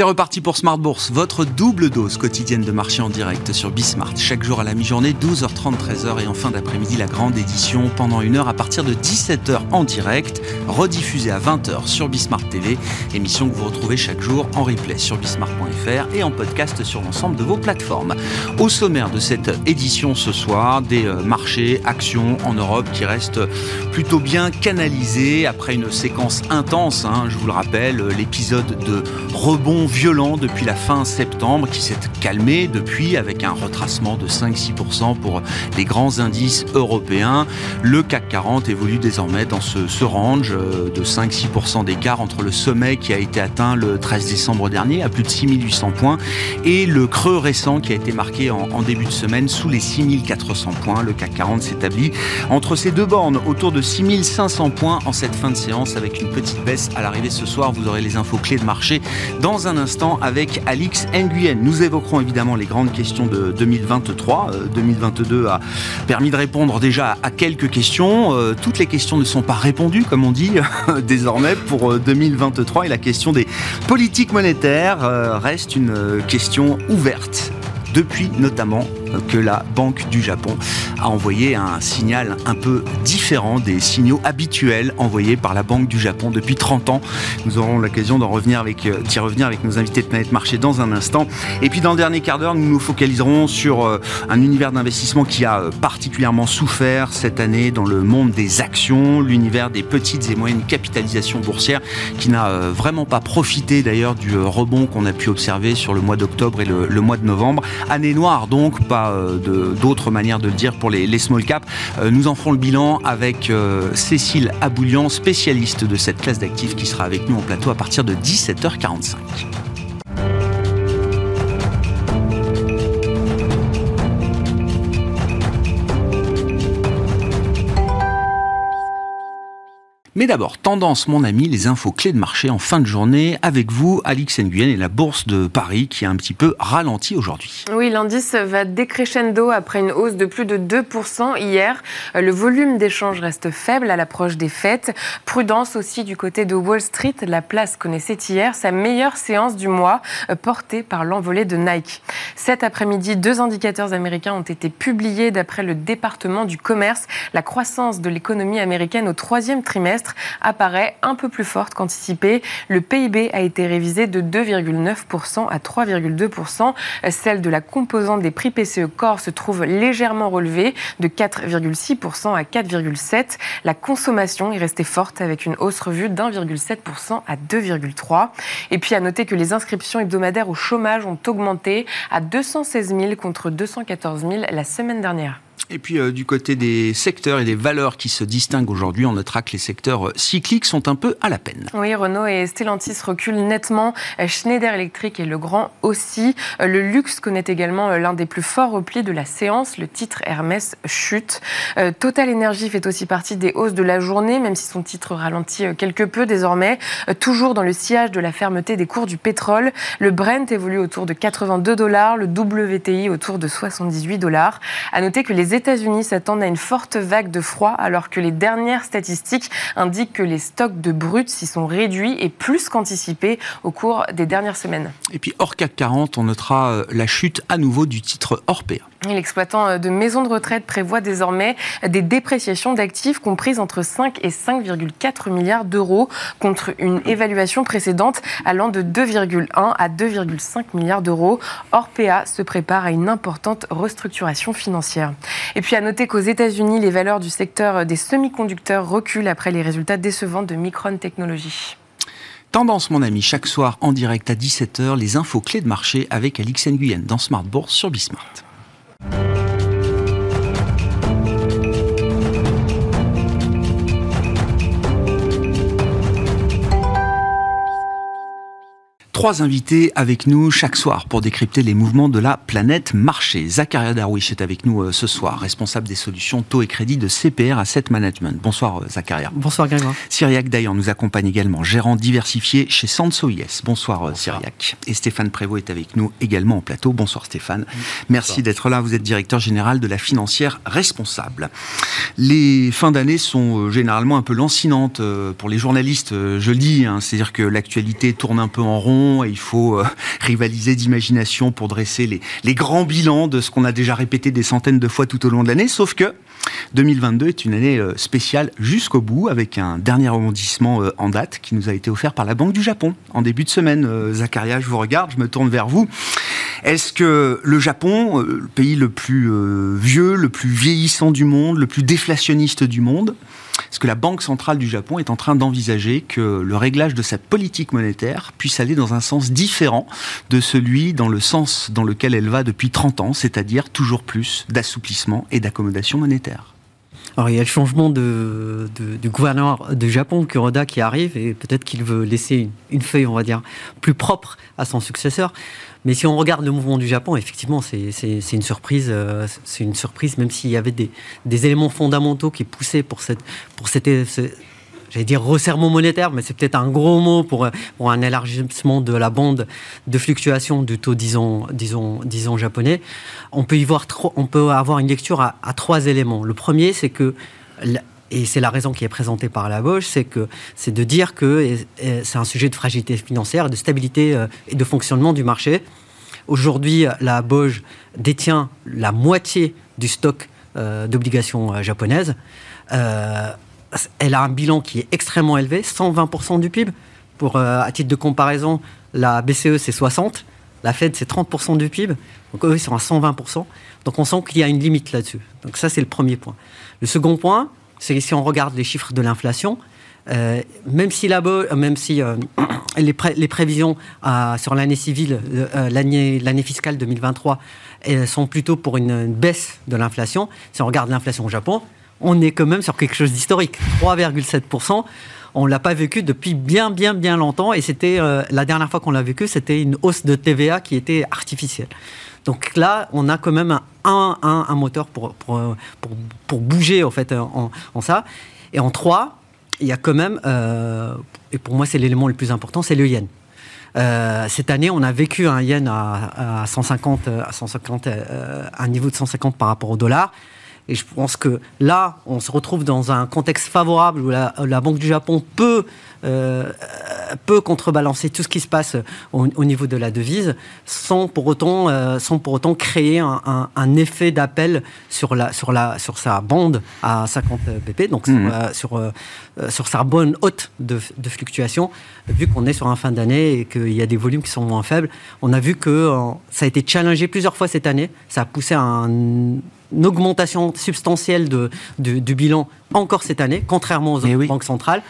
C'est reparti pour Smart Bourse, votre double dose quotidienne de marché en direct sur Bismart. Chaque jour à la mi-journée, 12h30, 13h et en fin d'après-midi, la grande édition pendant une heure à partir de 17h en direct, rediffusée à 20h sur Bismart TV. Émission que vous retrouvez chaque jour en replay sur bismart.fr et en podcast sur l'ensemble de vos plateformes. Au sommaire de cette édition ce soir, des euh, marchés, actions en Europe qui restent plutôt bien canalisés après une séquence intense. Hein, je vous le rappelle, l'épisode de rebond violent depuis la fin septembre qui s'est calmé depuis avec un retracement de 5-6% pour les grands indices européens. Le CAC 40 évolue désormais dans ce, range euh, de 5-6% d'écart entre le sommet qui a été atteint le 13 décembre dernier à plus de 6800 points et le creux récent qui a été marqué en, en début de semaine sous les 6400 points. Le CAC 40 s'établit entre ces deux bornes autour de 6500 points en cette fin de séance avec une petite baisse à l'arrivée ce soir. Vous aurez les infos clés de marché dans un instant avec Alix Nguyen. Nous évoquerons évidemment les grandes questions de 2023. 2022 euh, a permis de répondre déjà à quelques questions. Euh, toutes les questions ne sont pas répondues, comme on dit désormais pour 2023. Et la question des politiques monétaires euh, reste une question ouverte depuis notamment que la Banque du Japon a envoyé un signal un peu différent des signaux habituels envoyés par la Banque du Japon depuis 30 ans. Nous aurons l'occasion d'en revenir avec, d'y revenir avec nos invités de Planète Marché dans un instant. Et puis dans le dernier quart d'heure, nous nous focaliserons sur un univers d'investissement qui a particulièrement souffert cette année dans le monde des actions, l'univers des petites et moyennes capitalisations boursières qui n'a vraiment pas profité d'ailleurs du rebond qu'on a pu observer sur le mois d'octobre et le, mois de novembre. Année noire donc, d'autres manières de le dire pour les, les small caps. Euh, nous en ferons le bilan avec euh, Cécile Aboulian, spécialiste de cette classe d'actifs qui sera avec nous en plateau à partir de 17h45. Mais d'abord, tendance, mon ami, les infos clés de marché en fin de journée avec vous, Alix Nguyen et la bourse de Paris qui a un petit peu ralenti aujourd'hui. Oui, l'indice va décrescendo après une hausse de plus de 2% hier. Le volume d'échanges reste faible à l'approche des fêtes. Prudence aussi du côté de Wall Street. La place connaissait hier sa meilleure séance du mois, portée par l'envolée de Nike. Cet après-midi, deux indicateurs américains ont été publiés d'après le département du commerce. La croissance de l'économie américaine au troisième trimestre apparaît un peu plus forte qu'anticipé. Le PIB a été révisé de 2,9% à 3,2%. Celle de la composante des prix PCE Core se trouve légèrement relevée de 4,6% à 4,7%. La consommation est restée forte avec une hausse revue d'1,7% à 2,3%. Et puis à noter que les inscriptions hebdomadaires au chômage ont augmenté à 216 000 contre 214 000 la semaine dernière. Et puis euh, du côté des secteurs et des valeurs qui se distinguent aujourd'hui, on notera que les secteurs euh, cycliques sont un peu à la peine. Oui, Renault et Stellantis reculent nettement. Schneider Electric et Legrand aussi. Le luxe connaît également l'un des plus forts replis de la séance. Le titre Hermès chute. Total Energy fait aussi partie des hausses de la journée, même si son titre ralentit quelque peu désormais. Toujours dans le sillage de la fermeté des cours du pétrole. Le Brent évolue autour de 82 dollars, le WTI autour de 78 dollars. À noter que les États-Unis s'attendent à une forte vague de froid alors que les dernières statistiques indiquent que les stocks de brut s'y sont réduits et plus qu'anticipés au cours des dernières semaines. Et puis hors CAC 40, on notera la chute à nouveau du titre Orpea. L'exploitant de maisons de retraite prévoit désormais des dépréciations d'actifs comprises entre 5 et 5,4 milliards d'euros contre une évaluation précédente allant de 2,1 à 2,5 milliards d'euros. Orpea se prépare à une importante restructuration financière. Et puis à noter qu'aux États-Unis, les valeurs du secteur des semi-conducteurs reculent après les résultats décevants de Micron Technology. Tendance, mon ami, chaque soir en direct à 17h, les infos clés de marché avec Alix Nguyen dans Smart Bourse sur Bismart. Thank you. Trois invités avec nous chaque soir pour décrypter les mouvements de la planète marché. Zakaria Darwish est avec nous euh, ce soir, responsable des solutions taux et crédit de CPR Asset Management. Bonsoir euh, Zakaria. Bonsoir Grégoire. Cyriac Dayan nous accompagne également, gérant diversifié chez Sanso IS. Bonsoir, Bonsoir. Cyriac. Et Stéphane Prévost est avec nous également en plateau. Bonsoir Stéphane. Merci d'être là. Vous êtes directeur général de la financière responsable. Les fins d'année sont généralement un peu lancinantes pour les journalistes, je le dis. Hein. C'est-à-dire que l'actualité tourne un peu en rond et il faut euh, rivaliser d'imagination pour dresser les, grands bilans de ce qu'on a déjà répété des centaines de fois tout au long de l'année. Sauf que 2022 est une année euh, spéciale jusqu'au bout avec un dernier rebondissement euh, en date qui nous a été offert par la Banque du Japon en début de semaine. Zacharia, je vous regarde, je me tourne vers vous. Est-ce que le Japon, le pays le plus vieux, le plus vieillissant du monde, le plus déflationniste du monde, est-ce que la Banque centrale du Japon est en train d'envisager que le réglage de cette politique monétaire puisse aller dans un sens différent de celui dans le sens dans lequel elle va depuis 30 ans, c'est-à-dire toujours plus d'assouplissement et d'accommodation monétaire? Alors, il y a le changement de, du gouverneur du Japon, Kuroda, qui arrive, et peut-être qu'il veut laisser une, feuille, on va dire, plus propre à son successeur. Mais si on regarde le mouvement du Japon, effectivement, c'est une surprise. Euh, c'est une surprise, même s'il y avait des, éléments fondamentaux qui poussaient pour cette, pour cette, j'allais dire resserrement monétaire, mais c'est peut-être un gros mot pour, pour, un élargissement de la bande de fluctuation du taux, disons, disons, disons japonais. On peut y voir, on peut avoir une lecture à trois éléments. Le premier, c'est que et c'est la raison qui est présentée par la Bosch, c'est que c'est de dire que c'est un sujet de fragilité financière, de stabilité euh, et de fonctionnement du marché. Aujourd'hui, la Bosch détient la moitié du stock euh, d'obligations euh, japonaises. elle a un bilan qui est extrêmement élevé, 120% du PIB. Pour, à titre de comparaison, la BCE, c'est 60%, la Fed, c'est 30% du PIB. Donc eux, ils sont à 120%. Donc on sent qu'il y a une limite là-dessus. Donc ça, c'est le premier point. Le second point, si on regarde les chiffres de l'inflation, euh, même si, la, même si euh, les, prévisions euh, sur l'année civile, l'année fiscale 2023, sont plutôt pour une, baisse de l'inflation, si on regarde l'inflation au Japon, on est quand même sur quelque chose d'historique. 3,7%. On ne l'a pas vécu depuis bien, bien, bien longtemps. Et c'était la dernière fois qu'on l'a vécu, c'était une hausse de TVA qui était artificielle. Donc là, on a quand même un, un, moteur pour, pour, pour, bouger en, fait, en, ça. Et en trois, il y a quand même, euh, et pour moi c'est l'élément le plus important, c'est le yen. Euh, cette année, on a vécu un yen à, à 150, à 150 euh, un niveau de 150 par rapport au dollar. Et je pense que là, on se retrouve dans un contexte favorable où la, la Banque du Japon peut euh, peut contrebalancer tout ce qui se passe au, niveau de la devise sans pour autant, euh, sans pour autant créer un, effet d'appel sur, la, sur, la, sur sa bande à 50 BP, donc mmh. sur, euh, sur, sa bonne haute de, fluctuation, vu qu'on est sur un fin d'année et qu'il y a des volumes qui sont moins faibles. On a vu que ça a été challengé plusieurs fois cette année, ça a poussé à une augmentation substantielle de, du bilan encore cette année, contrairement aux autres banques centrales.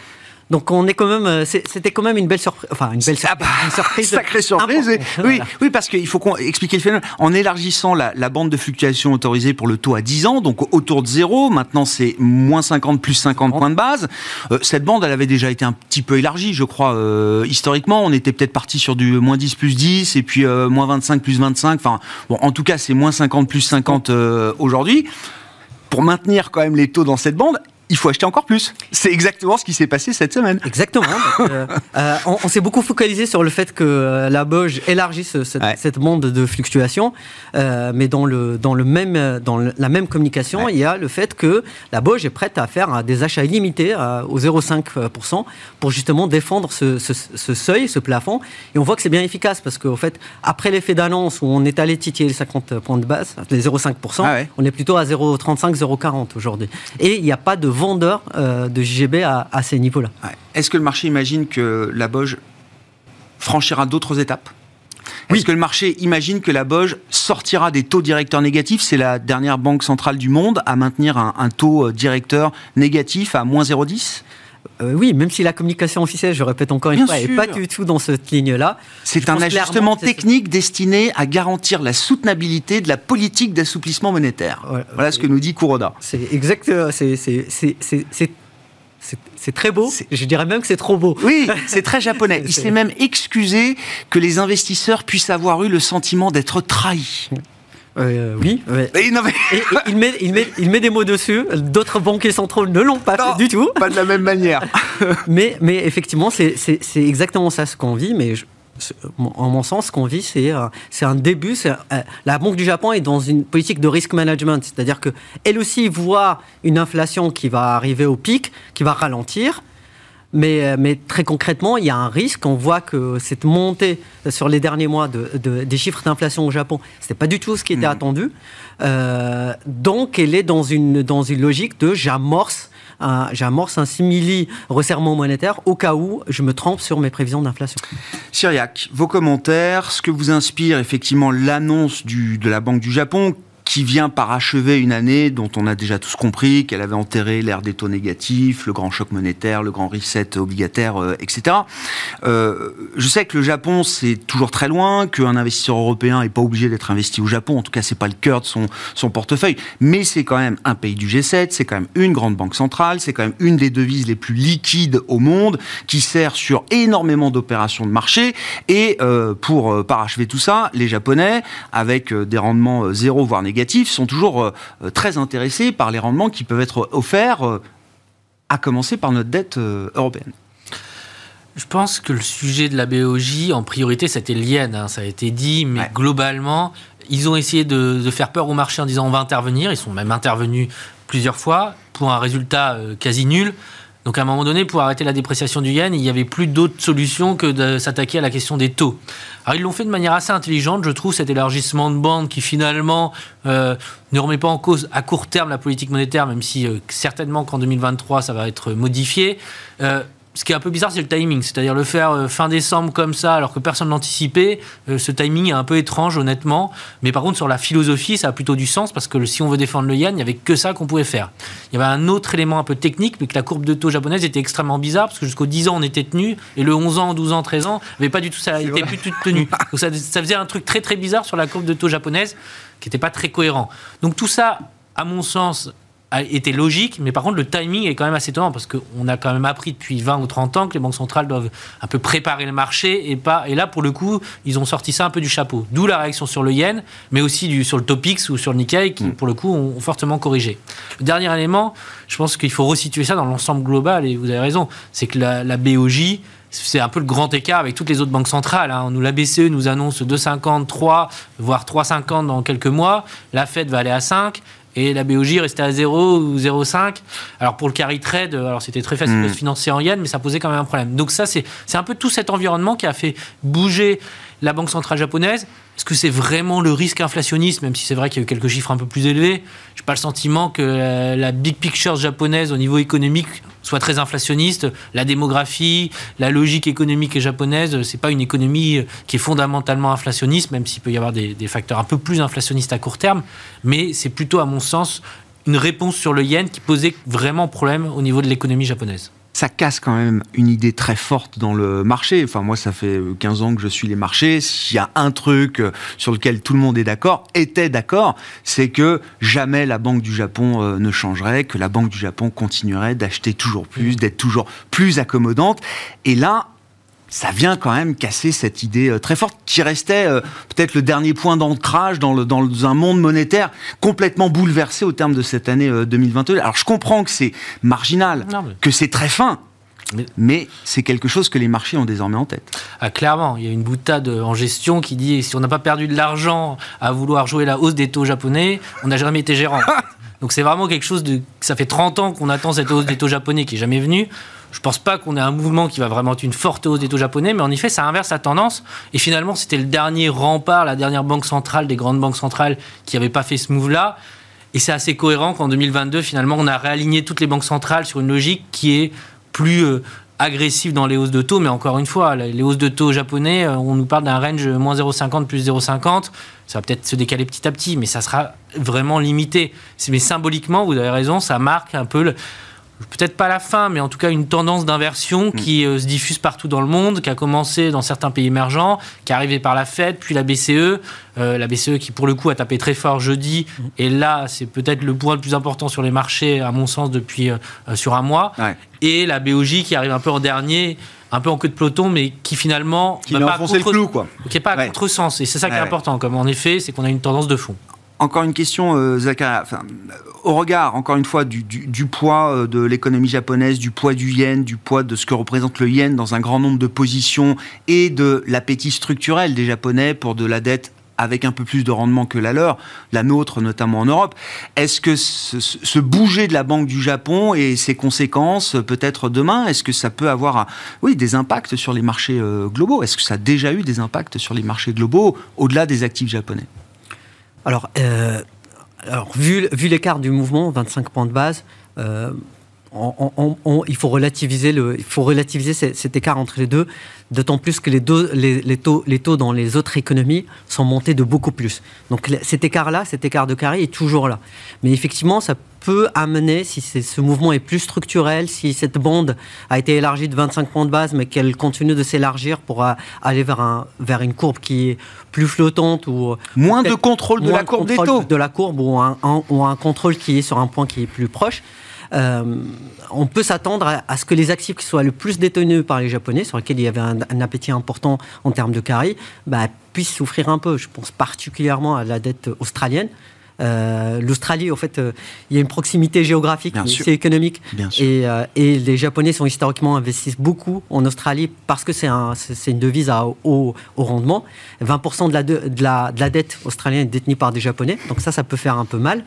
Donc on est quand même, euh, c'était quand même une belle surprise, enfin une belle ah bah, surprise, sacrée surprise. Oui, oui, parce qu'il faut qu'on expliquer le phénomène. En élargissant la, bande de fluctuation autorisée pour le taux à 10 ans, donc autour de zéro, maintenant c'est moins 50 plus 50 points de base. Euh, cette bande, elle avait déjà été un petit peu élargie, je crois. Euh, historiquement, on était peut-être parti sur du moins 10 plus 10 et puis moins 25 plus 25. Enfin, bon, en tout cas, c'est moins 50 plus 50 aujourd'hui pour maintenir quand même les taux dans cette bande il faut acheter encore plus. C'est exactement ce qui s'est passé cette semaine. Exactement. Euh, euh, on, s'est beaucoup focalisé sur le fait que euh, la Boge élargisse cette, cette bande de fluctuation, mais dans, le, dans, le même, dans la même communication, il y a le fait que la Boge est prête à faire des achats illimités au 0,5% pour justement défendre ce, seuil, ce plafond. Et on voit que c'est bien efficace parce qu'en fait, après l'effet d'annonce où on est allé titiller les 50 points de base, les 0,5%, ah on est plutôt à 0,35, 0,40 aujourd'hui. Et il n'y a pas de vendeur euh, de JGB à, ces niveaux-là. Est-ce que le marché imagine que la Boge franchira d'autres étapes? Est-ce que le marché imagine que la Boge sortira des taux directeurs négatifs? C'est la dernière banque centrale du monde à maintenir un, taux euh, directeur négatif à moins 0,10 euh, oui, même si la communication officielle, je répète encore une fois, n'est pas du tout dans cette ligne-là. C'est un ajustement technique destiné à garantir la soutenabilité de la politique d'assouplissement monétaire. voilà ce que nous dit Kuroda. C'est exact. C'est c'est très beau. Je dirais même que c'est trop beau. Oui, c'est très japonais. Il s'est même excusé que les investisseurs puissent avoir eu le sentiment d'être trahis. Euh, oui, il, met, il, met, il, met, des mots dessus. D'autres banquiers centraux ne l'ont pas fait du tout. Pas de la même manière. mais, mais effectivement, c'est exactement ça ce qu'on vit. Mais en mon sens, ce qu'on vit, c'est euh, un début. Euh, la Banque du Japon est dans une politique de risk management. C'est-à-dire qu'elle aussi voit une inflation qui va arriver au pic, qui va ralentir. Mais, euh, mais, très concrètement, il y a un risque. On voit que cette montée sur les derniers mois de, des chiffres d'inflation au Japon, ce n'était pas du tout ce qui était mm. attendu. Euh, donc, elle est dans une, dans une logique de j'amorce un, j'amorce un simili resserrement monétaire au cas où je me trompe sur mes prévisions d'inflation. Syriac, vos commentaires, ce que vous inspire effectivement l'annonce de la Banque du Japon qui vient parachever une année dont on a déjà tous compris qu'elle avait enterré l'ère des taux négatifs, le grand choc monétaire, le grand reset obligataire, euh, etc. Euh, je sais que le Japon, c'est toujours très loin, qu'un investisseur européen n'est pas obligé d'être investi au Japon, en tout cas, c'est pas le cœur de son, son portefeuille, mais c'est quand même un pays du G7, c'est quand même une grande banque centrale, c'est quand même une des devises les plus liquides au monde, qui sert sur énormément d'opérations de marché, et euh, pour parachever tout ça, les Japonais, avec des rendements zéro, voire négatifs, sont toujours euh, euh, très intéressés par les rendements qui peuvent être offerts, euh, à commencer par notre dette européenne. Je pense que le sujet de la BOJ, en priorité, c'était l'yen, hein, ça a été dit, mais globalement, ils ont essayé de, faire peur au marché en disant on va intervenir. Ils sont même intervenus plusieurs fois pour un résultat quasi nul. Donc à un moment donné, pour arrêter la dépréciation du yen, il n'y avait plus d'autre solution que de s'attaquer à la question des taux. Alors ils l'ont fait de manière assez intelligente, je trouve, cet élargissement de bande qui finalement euh, ne remet pas en cause à court terme la politique monétaire, même si euh, certainement qu'en 2023 ça va être modifié. Euh, ce qui est un peu bizarre, c'est le timing. C'est-à-dire le faire euh, fin décembre comme ça, alors que personne l'anticipait. Euh, ce timing est un peu étrange, honnêtement. Mais par contre, sur la philosophie, ça a plutôt du sens parce que si on veut défendre le yen, il n'y avait que ça qu'on pouvait faire. Il y avait un autre élément un peu technique, mais que la courbe de taux japonaise était extrêmement bizarre parce que jusqu'au 10 ans, on était tenu et le 11 ans, 12 ans, 13 ans, n'avait pas du tout ça, était plus tenu. Donc ça, ça faisait un truc très très bizarre sur la courbe de taux japonaise qui n'était pas très cohérent. Donc tout ça, à mon sens, était logique, mais par contre le timing est quand même assez étonnant parce qu'on a quand même appris depuis 20 ou 30 ans que les banques centrales doivent un peu préparer le marché et pas et là pour le coup ils ont sorti ça un peu du chapeau. D'où la réaction sur le yen, mais aussi du, sur le Topix ou sur le Nikkei qui mm. pour le coup ont, fortement corrigé. Le dernier élément, je pense qu'il faut resituer ça dans l'ensemble global et vous avez raison, c'est que la, la BOJ c'est un peu le grand écart avec toutes les autres banques centrales. Hein. Nous, la BCE nous annonce 2,50, 3, voire 3,50 dans quelques mois. La Fed va aller à 5 et la BOJ restait à 0 ou 0,5. Alors pour le carry trade, alors c'était très facile de hmm. se financer en yen, mais ça posait quand même un problème. Donc ça, c'est un peu tout cet environnement qui a fait bouger la Banque centrale japonaise. Est-ce que c'est vraiment le risque inflationniste, même si c'est vrai qu'il y a eu quelques chiffres un peu plus élevés? Je n'ai pas le sentiment que la, big picture japonaise au niveau économique soit très inflationniste. La démographie, la logique économique japonaise, c'est pas une économie qui est fondamentalement inflationniste, même s'il peut y avoir des facteurs un peu plus inflationnistes à court terme. Mais c'est plutôt, à mon sens, une réponse sur le yen qui posait vraiment problème au niveau de l'économie japonaise ça casse quand même une idée très forte dans le marché. Enfin, moi, ça fait 15 ans que je suis les marchés. S'il y a un truc euh, sur lequel tout le monde est d'accord, était d'accord, c'est que jamais la Banque du Japon euh, ne changerait, que la Banque du Japon continuerait d'acheter toujours plus, d'être toujours plus accommodante. Et là, ça vient quand même casser cette idée euh, très forte qui restait euh, peut-être le dernier point d'ancrage dans, le, dans un monde monétaire complètement bouleversé au terme de cette année 2022. Euh, Alors je comprends que c'est marginal, que c'est très fin, mais, c'est quelque chose que les marchés ont désormais en tête. Ah, clairement, il y a une boutade en gestion qui dit si on n'a pas perdu de l'argent à vouloir jouer la hausse des taux japonais, on n'a jamais été gérant. Donc c'est vraiment quelque chose de... Ça fait 30 ans qu'on attend cette hausse des taux japonais qui est jamais venue. Je ne pense pas qu'on ait un mouvement qui va vraiment être une forte hausse des taux japonais, mais en effet, ça inverse la tendance. Et finalement, c'était le dernier rempart, la dernière banque centrale, des grandes banques centrales qui n'avait pas fait ce move-là. Et c'est assez cohérent qu'en 2022, finalement, on a réaligné toutes les banques centrales sur une logique qui est plus euh, agressive dans les hausses de taux. Mais encore une fois, les hausses de taux japonais, euh, on nous parle d'un range moins 0,50 plus 0,50. Ça va peut-être se décaler petit à petit, mais ça sera vraiment limité. Mais symboliquement, vous avez raison, ça marque un peu le peut-être pas la fin, mais en tout cas une tendance d'inversion mm. qui se diffuse partout dans le monde, qui a commencé dans certains pays émergents, qui est arrivée par la Fed, puis la BCE. la BCE qui, pour le coup, a tapé très fort jeudi. Mm. Et là, c'est peut-être le point le plus important sur les marchés, à mon sens, depuis sur un mois. Et la BOJ qui arrive un peu en dernier un peu en queue de peloton, mais qui finalement qui pas contre... le clou, quoi. Qui n'est pas à contresens. Et c'est ça qui est important, comme en effet, c'est qu'on a une tendance de fond. Encore une question, euh, enfin, au regard, encore une fois, du, poids euh, de l'économie japonaise, du poids du yen, du poids de ce que représente le yen dans un grand nombre de positions et de l'appétit structurel des Japonais pour de la dette avec un peu plus de rendement que la leur, la nôtre notamment en Europe. Est-ce que ce, bouger de la Banque du Japon et ses conséquences peut-être demain, est-ce que ça peut avoir oui, des impacts sur les marchés euh, globaux? Est-ce que ça a déjà eu des impacts sur les marchés globaux au-delà des actifs japonais? Alors, euh, vu l'écart du mouvement, 25 points de base, euh, il faut relativiser, le, il faut relativiser cet écart entre les deux, d'autant plus que les, les, taux, les taux dans les autres économies sont montés de beaucoup plus. Donc cet écart-là, cet écart de carré est toujours là. Mais effectivement, ça peut amener, si ce mouvement est plus structurel, si cette bande a été élargie de 25 points de base, mais qu'elle continue de s'élargir pour aller vers, un, vers une courbe qui est plus flottante ou moins de contrôle de la courbe des taux, de la courbe ou un, ou un contrôle qui est sur un point qui est plus proche euh, on peut s'attendre à, ce que les actifs qui soient le plus détenus par les Japonais, sur lesquels il y avait un, appétit important en termes de carry, bah, puissent souffrir un peu. Je pense particulièrement à la dette australienne. Euh, L'Australie, en fait, euh, il y a une proximité géographique, c'est économique. Et, euh, et, les Japonais sont historiquement investissent beaucoup en Australie parce que c'est un, une devise à haut, rendement. 20% de la, de, la, de la, dette australienne est détenue par des Japonais, donc ça, ça peut faire un peu mal.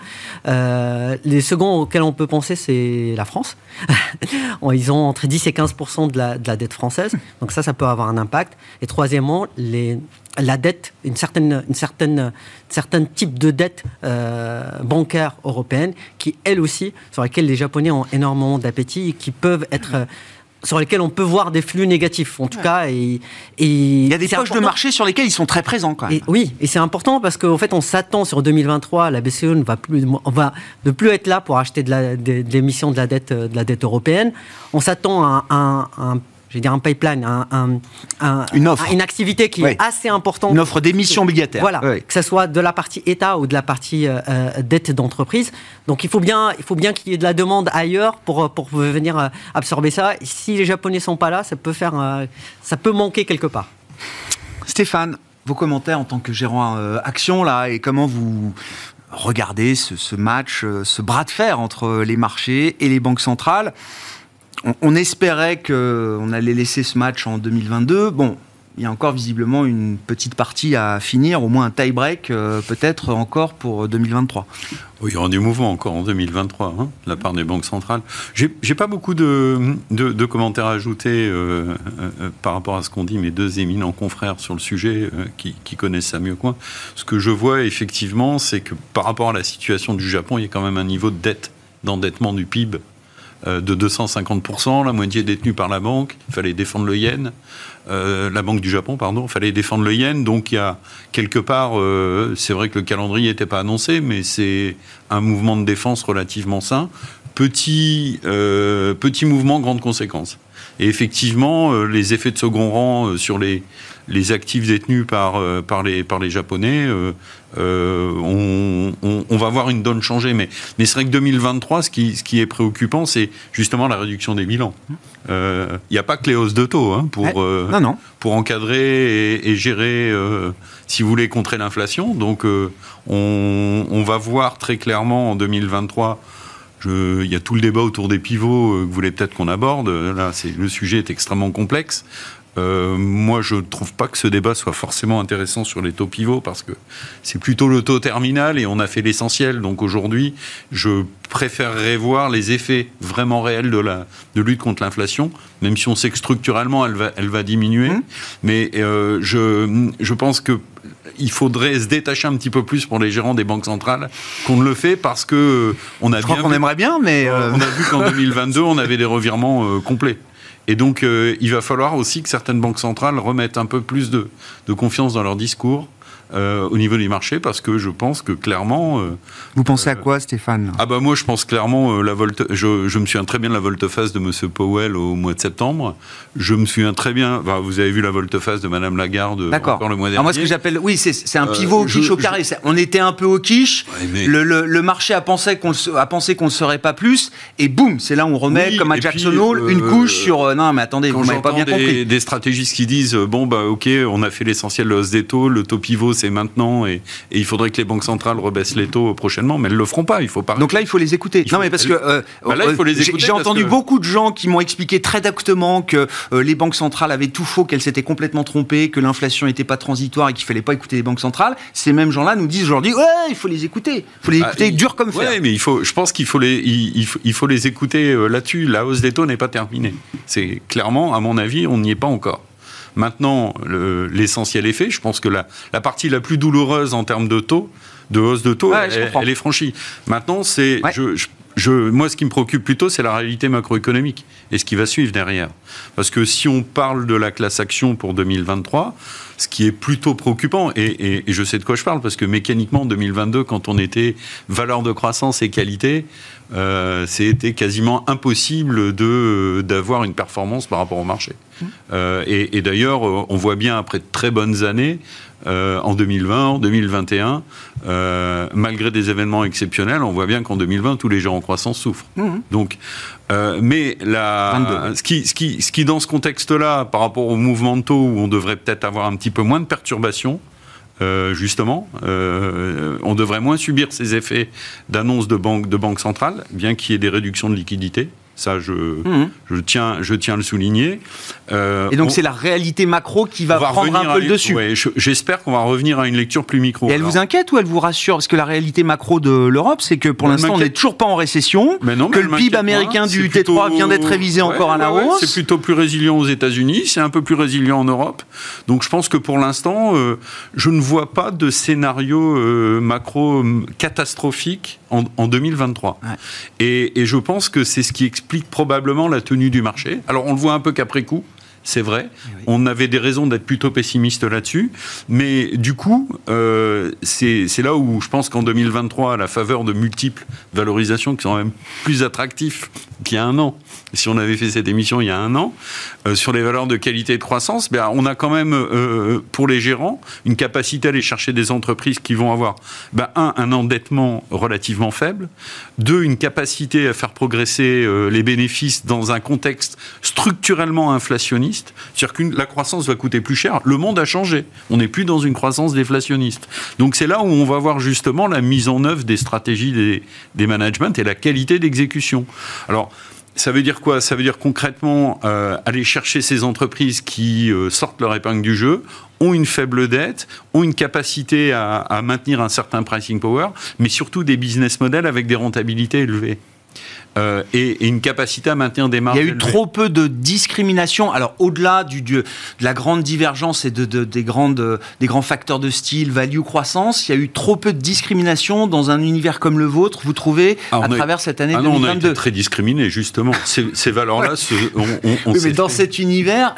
les seconds auxquels on peut penser, c'est la France. Ils ont entre 10 et 15% de la, de la dette française, donc ça, ça peut avoir un impact. Et troisièmement, les la dette, une certaine, une certaine, certain type de dette euh, bancaire européenne, qui elle aussi, sur laquelle les Japonais ont énormément d'appétit et qui peuvent être euh, sur lesquels on peut voir des flux négatifs, en tout cas. Et, il y a des poches de marché sur lesquelles ils sont très présents, quand même. oui, et c'est important parce qu'en fait, on s'attend sur 2023, la BCE ne va plus, va ne plus être là pour acheter de l'émission de, la dette, de la dette européenne. On s'attend à, à, à un je vais dire un pipeline, une, offre. une activité qui est assez importante. Une offre d'émission obligataire. Voilà, que ce soit de la partie État ou de la partie euh, euh, dette d'entreprise. Donc il faut bien, il faut bien qu'il y ait de la demande ailleurs pour, pour venir euh, absorber ça. Si les Japonais sont pas là, ça peut faire, ça peut manquer quelque part. Stéphane, vos commentaires en tant que gérant action là et comment vous regardez ce, ce match, ce bras de fer entre les marchés et les banques centrales? On, espérait qu'on allait laisser ce match en 2022. Bon, il y a encore visiblement une petite partie à finir, au moins un tie-break euh, peut-être encore pour 2023. Oui, il y aura du mouvement encore en 2023 hein, de la part des banques centrales. J'ai pas beaucoup de, commentaires à ajouter euh, euh, par rapport à ce qu'ont dit mes deux éminents confrères sur le sujet qui, qui, connaissent ça mieux que moi. Ce que je vois effectivement, c'est que par rapport à la situation du Japon, il y a quand même un niveau de dette, d'endettement du PIB euh, de 250%, la moitié détenue par la banque, il fallait défendre le yen, euh, la Banque du Japon, pardon, il fallait défendre le yen, donc il y a quelque part, euh, c'est vrai que le calendrier n'était pas annoncé, mais c'est un mouvement de défense relativement sain. Petit, petit mouvement, grande conséquence. Et effectivement, les effets de second rang sur les, les actifs détenus par, par, par les Japonais euh, on, va voir une donne changer. Mais, mais c'est vrai que 2023, ce qui, ce qui est préoccupant, c'est justement la réduction des bilans. Il euh, n'y a pas que les hausses de taux hein, pour, euh, pour encadrer et, gérer, si vous voulez, contrer l'inflation. Donc on, va voir très clairement en 2023 il y a tout le débat autour des pivots que vous voulez peut-être qu'on aborde. Là, le sujet est extrêmement complexe. Euh, moi, je ne trouve pas que ce débat soit forcément intéressant sur les taux pivots parce que c'est plutôt le taux terminal et on a fait l'essentiel. Donc aujourd'hui, je préférerais voir les effets vraiment réels de la de lutte contre l'inflation, même si on sait que structurellement elle va, elle va diminuer. Mmh. Mais euh, je, je pense que il faudrait se détacher un petit peu plus pour les gérants des banques centrales qu'on ne le fait parce que on a je bien qu'on aimerait bien, mais euh, on a vu qu'en 2022 on avait des revirements complets. Et donc, euh, il va falloir aussi que certaines banques centrales remettent un peu plus de, confiance dans leur discours, euh, au niveau du marché parce que je pense que clairement. Euh, Vous pensez à quoi, Stéphane? Ah bah moi je pense clairement la volte. Je, je, me souviens très bien de la volte-face de Monsieur Powell au mois de septembre. Je me souviens très bien. vous avez vu la volte-face de Madame Lagarde encore le mois dernier. moi ce que j'appelle, oui, c'est un pivot au quiche au carré. On était un peu au quiche. le, le, marché a pensé qu'on a pensé qu'on ne serait pas plus et boum, c'est là où on remet comme à Jackson Hole une couche sur. non mais attendez, vous m'avez pas bien des, compris. Des stratégistes qui disent bon bah ok, on a fait l'essentiel de hausse des taux, le taux pivot c'est maintenant et, il faudrait que les banques centrales rebaissent les taux prochainement, mais elles le feront pas. Il faut pas. Donc là, il faut les écouter. non, mais parce que euh, bah euh, j'ai entendu beaucoup de gens qui m'ont expliqué très exactement que euh, les banques centrales avaient tout faux, qu'elles s'étaient complètement trompées, que l'inflation n'était pas transitoire et qu'il fallait pas écouter les banques centrales. Ces mêmes gens-là nous disent aujourd'hui, ouais, il faut les écouter, il faut les ah, écouter dur comme fer. Ouais, mais il faut, je pense qu'il faut les, il faut les écouter là-dessus. La hausse des taux n'est pas terminée. C'est clairement, à mon avis, on n'y est pas encore. Maintenant, l'essentiel est fait. Je pense que la, la, partie la plus douloureuse en termes de taux, de hausse de taux, elle, est franchie. Maintenant, c'est, je, moi, ce qui me préoccupe plutôt, c'est la réalité macroéconomique et ce qui va suivre derrière. Parce que si on parle de la classe action pour 2023, ce qui est plutôt préoccupant, et, et, je sais de quoi je parle, parce que mécaniquement, en 2022, quand on était valeur de croissance et qualité, euh, c'était quasiment impossible d'avoir une performance par rapport au marché. Euh, et, d'ailleurs, on voit bien après de très bonnes années, euh, en 2020, en 2021, malgré des événements exceptionnels, on voit bien qu'en 2020, tous les gens en croissance souffrent. Mmh. Donc, mais la, ce, qui, ce, qui, ce qui, dans ce contexte-là, par rapport au mouvement de taux où on devrait peut-être avoir un petit peu moins de perturbations, euh, justement. Euh, on devrait moins subir ces effets d'annonces de banques de banque centrales, bien qu'il y ait des réductions de liquidités. Ça, je, mhm. je, tiens, je tiens à le souligner. Euh, et donc, c'est la réalité macro qui va, prendre un peu le dessus. J'espère qu'on va revenir à une lecture plus micro. Et elle vous inquiète ou elle vous rassure? Parce que la réalité macro de l'Europe, c'est que pour l'instant, on n'est toujours pas en récession, que le PIB américain du T3 vient d'être révisé encore à la hausse. c'est plutôt plus résilient aux États-Unis, c'est un peu plus résilient en Europe. Donc, je pense que pour l'instant, euh, je ne vois pas de scénario euh, macro catastrophique en, en 2023. Et, et je pense que c'est ce qui explique explique probablement la tenue du marché. Alors on le voit un peu qu'après coup, c'est vrai. Eh On avait des raisons d'être plutôt pessimiste là-dessus. Mais du coup, euh, c'est là où je pense qu'en 2023, à la faveur de multiples valorisations qui sont même plus attractifs qu'il y a un an, si on avait fait cette émission il y a un an, euh, sur les valeurs de qualité et de croissance, ben, on a quand même, euh, pour les gérants, une capacité à aller chercher des entreprises qui vont avoir, ben, un, un endettement relativement faible, deux, une capacité à faire progresser les bénéfices dans un contexte structurellement inflationniste, c'est-à-dire que la croissance va coûter plus cher. Le monde a changé. On n'est plus dans une croissance déflationniste. Donc c'est là où on va voir justement la mise en œuvre des stratégies des, des managements et la qualité d'exécution. Alors, ça veut dire quoi? Ça veut dire concrètement euh, aller chercher ces entreprises qui euh, sortent leur épingle du jeu, ont une faible dette, ont une capacité à, à maintenir un certain pricing power, mais surtout des business models avec des rentabilités élevées. Euh, et, une capacité à maintenir des marges. Il y a eu trop peu de discrimination. Alors, au-delà du, de la grande divergence et de, des, grandes, des grands facteurs de style, value, croissance, il y a eu trop peu de discrimination dans un univers comme le vôtre, vous trouvez, ah, à travers cette année ah 2022 On a été très discriminé, justement. Ces, valeurs-là, on, mais dans cet univers,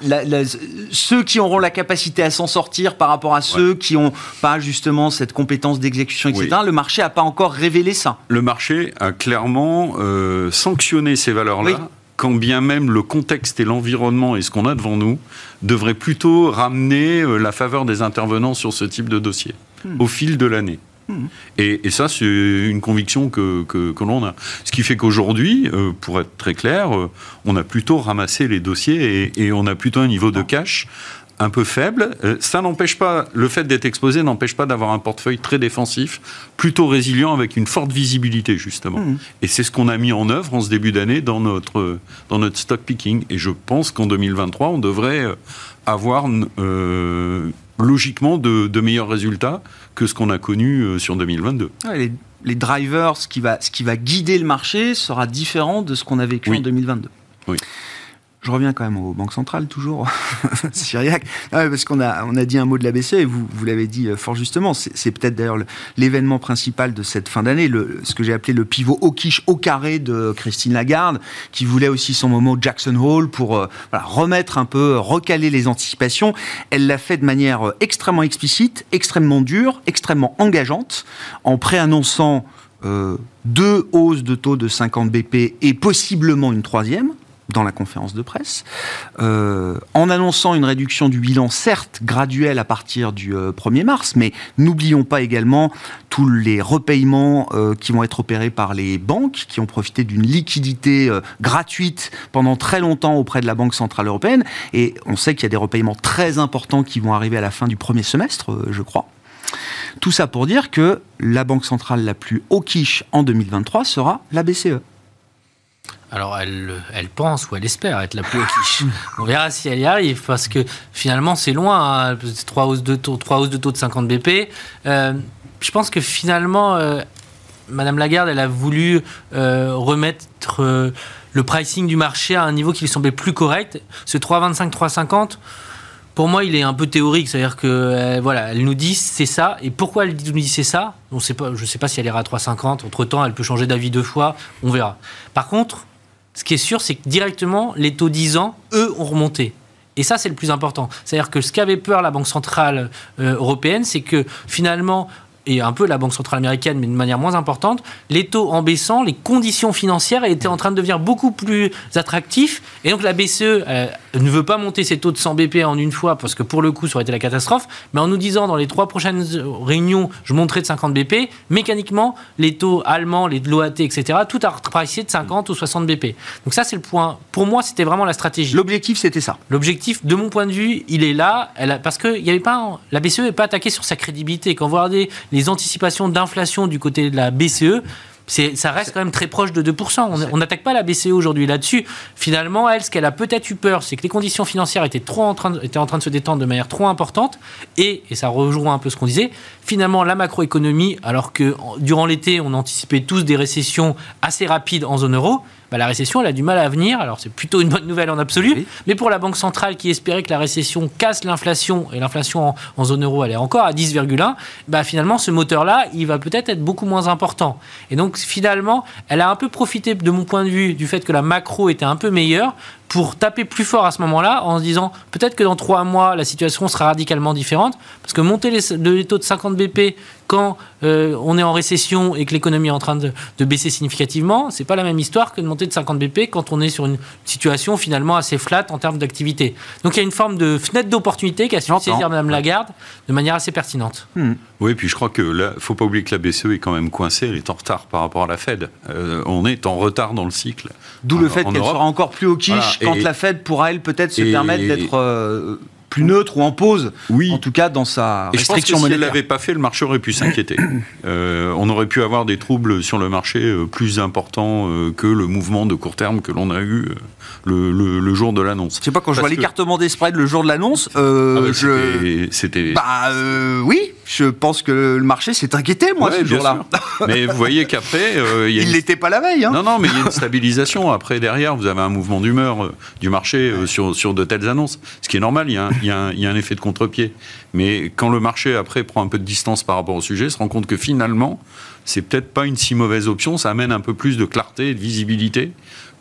ceux qui auront la capacité à s'en sortir par rapport à ceux qui n'ont pas justement cette compétence d'exécution, etc., le marché n'a pas encore révélé ça. Le marché a clairement... Euh, sanctionner ces valeurs-là, quand bien même le contexte et l'environnement et ce qu'on a devant nous devraient plutôt ramener euh, la faveur des intervenants sur ce type de dossier hmm. au fil de l'année. Hmm. Et, ça, c'est une conviction que, que, l'on a. Ce qui fait qu'aujourd'hui, euh, pour être très clair, euh, on a plutôt ramassé les dossiers et, et on a plutôt un niveau de cash un peu faible. Euh, ça n'empêche pas, le fait d'être exposé n'empêche pas d'avoir un portefeuille très défensif, plutôt résilient avec une forte visibilité justement. Mmh. Et c'est ce qu'on a mis en œuvre en ce début d'année dans notre, dans notre stock picking. Et je pense qu'en 2023, on devrait euh, avoir euh, logiquement de, meilleurs résultats que ce qu'on a connu sur 2022. les, les, drivers, ce qui, va, ce qui va guider le marché sera différent de ce qu'on a vécu en 2022. Oui. Je reviens quand même aux banques centrales, toujours, Syriac. Ah parce qu'on a, on a dit un mot de la BCE, et vous, vous l'avez dit euh, fort justement. C'est peut-être d'ailleurs l'événement principal de cette fin d'année, ce que j'ai appelé le pivot au quiche, au carré de Christine Lagarde, qui voulait aussi son moment Jackson Hole pour euh, remettre un peu, recaler les anticipations. Elle l'a fait de manière euh, extrêmement explicite, extrêmement dure, extrêmement engageante, en préannonçant deux hausses de taux de 50 BP et possiblement une troisième dans la conférence de presse, euh, en annonçant une réduction du bilan, certes graduelle à partir du 1er euh, mars, mais n'oublions pas également tous les repayements euh, qui vont être opérés par les banques, qui ont profité d'une liquidité gratuite pendant très longtemps auprès de la Banque Centrale Européenne. Et on sait qu'il y a des repayements très importants qui vont arriver à la fin du premier semestre, je crois. Tout ça pour dire que la Banque Centrale la plus quiche en 2023 sera la BCE. Alors elle, elle pense ou elle espère être la plus quiche. On verra si elle y arrive parce que finalement c'est loin. Hein, trois hausses de taux, trois hausses de taux de 50 BP. Euh, je pense que finalement euh, Madame Lagarde, elle a voulu euh, remettre le pricing du marché à un niveau qui lui semblait plus correct. Ce 3,25, 3,50 pour moi, il est un peu théorique. C'est-à-dire que, euh, voilà, elle nous dit c'est ça. Et pourquoi elle nous dit c'est ça? On sait pas, Je ne sais pas si elle ira à 3,50. Entre-temps, elle peut changer d'avis deux fois. On verra. Par contre, ce qui est sûr, c'est que directement, les taux 10 ans, eux, ont remonté. Et ça, c'est le plus important. C'est-à-dire que ce qu'avait peur la Banque Centrale euh, Européenne, c'est que finalement, et un peu la Banque centrale américaine, mais de manière moins importante, les taux en baissant, les conditions financières étaient en train de devenir beaucoup plus attractifs. Et donc la BCE euh, ne veut pas monter ses taux de 100 BP en une fois, parce que pour le coup, ça aurait été la catastrophe. Mais en nous disant, dans les trois prochaines réunions, je monterai de 50 BP, mécaniquement, les taux allemands, les l'OAT, etc., tout a repricé de 50 ou 60 BP. Donc ça, c'est le point. Pour moi, c'était vraiment la stratégie. L'objectif, c'était ça. L'objectif, de mon point de vue, il est là, elle a, parce que y avait pas, la BCE n'est pas attaquée sur sa crédibilité. Quand vous regardez les anticipations d'inflation du côté de la BCE, ça reste quand même très proche de 2%. On n'attaque pas la BCE aujourd'hui là-dessus. Finalement, elle, ce qu'elle a peut-être eu peur, c'est que les conditions financières étaient, trop en train de, étaient en train de se détendre de manière trop importante. Et, et ça rejoint un peu ce qu'on disait, finalement, la macroéconomie, alors que durant l'été, on anticipait tous des récessions assez rapides en zone euro, bah, la récession, elle a du mal à venir. Alors, c'est plutôt une bonne nouvelle en absolu. Mais pour la Banque centrale qui espérait que la récession casse l'inflation, et l'inflation en, zone euro, elle est encore à 10,1, bah, finalement, ce moteur-là, il va peut-être être beaucoup moins important. Et donc, finalement, elle a un peu profité, de mon point de vue, du fait que la macro était un peu meilleure pour taper plus fort à ce moment-là en se disant peut-être que dans trois mois la situation sera radicalement différente parce que monter les, taux de 50 BP quand euh, on est en récession et que l'économie est en train de, baisser significativement, c'est pas la même histoire que de monter de 50 BP quand on est sur une situation finalement assez flat en termes d'activité. Donc il y a une forme de fenêtre d'opportunité qu'a su saisir Mme Lagarde de manière assez pertinente. Hmm. Oui, puis je crois que là, faut pas oublier que la BCE est quand même coincée, elle est en retard par rapport à la Fed. Euh, on est en retard dans le cycle. D'où le fait qu'elle sera encore plus au quiche quand la Fed pourra elle peut-être se permettre d'être euh, plus neutre ou en pause. Oui. En tout cas, dans sa restriction je pense que Si elle l'avait pas fait, le marché aurait pu s'inquiéter. Euh, on aurait pu avoir des troubles sur le marché euh, plus importants que le mouvement de court terme que l'on a eu le, jour de l'annonce. Je sais pas, quand je vois l'écartement des spreads le jour de l'annonce, euh, ah bah, C'était. Bah euh, oui, je pense que le marché s'est inquiété, moi, ce jour-là. Mais vous voyez qu'après. Euh, il n'était pas la veille. Hein. Non, non, mais il y a une stabilisation. Après, derrière, vous avez un mouvement d'humeur du marché sur, sur de telles annonces. Ce qui est normal, il y a un, il y a un, il y a un effet de contre-pied. Mais quand le marché, après, prend un peu de distance par rapport au sujet, se rend compte que finalement, c'est peut-être pas une si mauvaise option. Ça amène un peu plus de clarté et de visibilité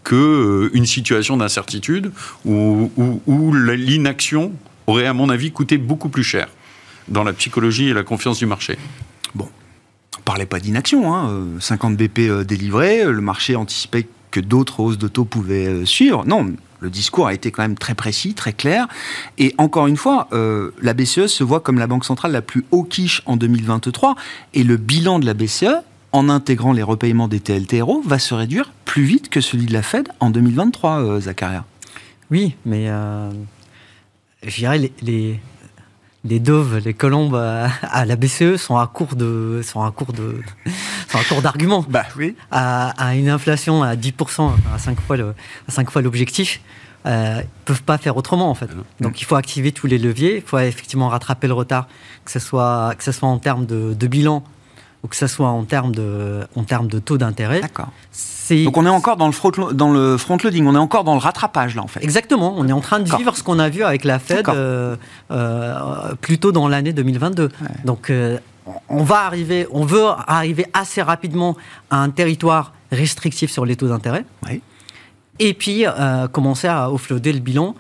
qu'une euh, situation d'incertitude où, l'inaction aurait, à mon avis, coûté beaucoup plus cher dans la psychologie et la confiance du marché. Bon, on parlait pas d'inaction, hein. 50 euh, BP euh, délivrés, le marché anticipait que d'autres hausses de taux pouvaient suivre. Non, le discours a été quand même très précis, très clair. Et encore une fois, la BCE se voit comme la banque centrale la plus haut quiche en 2023. Et le bilan de la BCE, en intégrant les repayements des TLTRO, va se réduire plus vite que celui de la Fed en 2023, euh, Zacharia. Oui, mais euh, je dirais les, les, les doves, les colombes à, la BCE sont à court de sont à court de sont à court d'arguments. bah oui. À, une inflation à 10%, à 5 fois le, à 5 fois l'objectif. Euh, peuvent pas faire autrement en fait. Ah Donc il faut activer tous les leviers, il faut effectivement rattraper le retard, que ce soit, que ce soit en termes de, de bilan ou que ce soit en termes de, en termes de taux d'intérêt. D'accord. Donc on est encore dans le, front, dans le front-loading, on est encore dans le rattrapage là en fait. Exactement, on est en train de vivre ce qu'on a vu avec la Fed euh, euh, plutôt dans l'année 2022. Donc euh, on va arriver, on veut arriver assez rapidement à un territoire restrictif sur les taux d'intérêt. Et puis commencer à offloader le bilan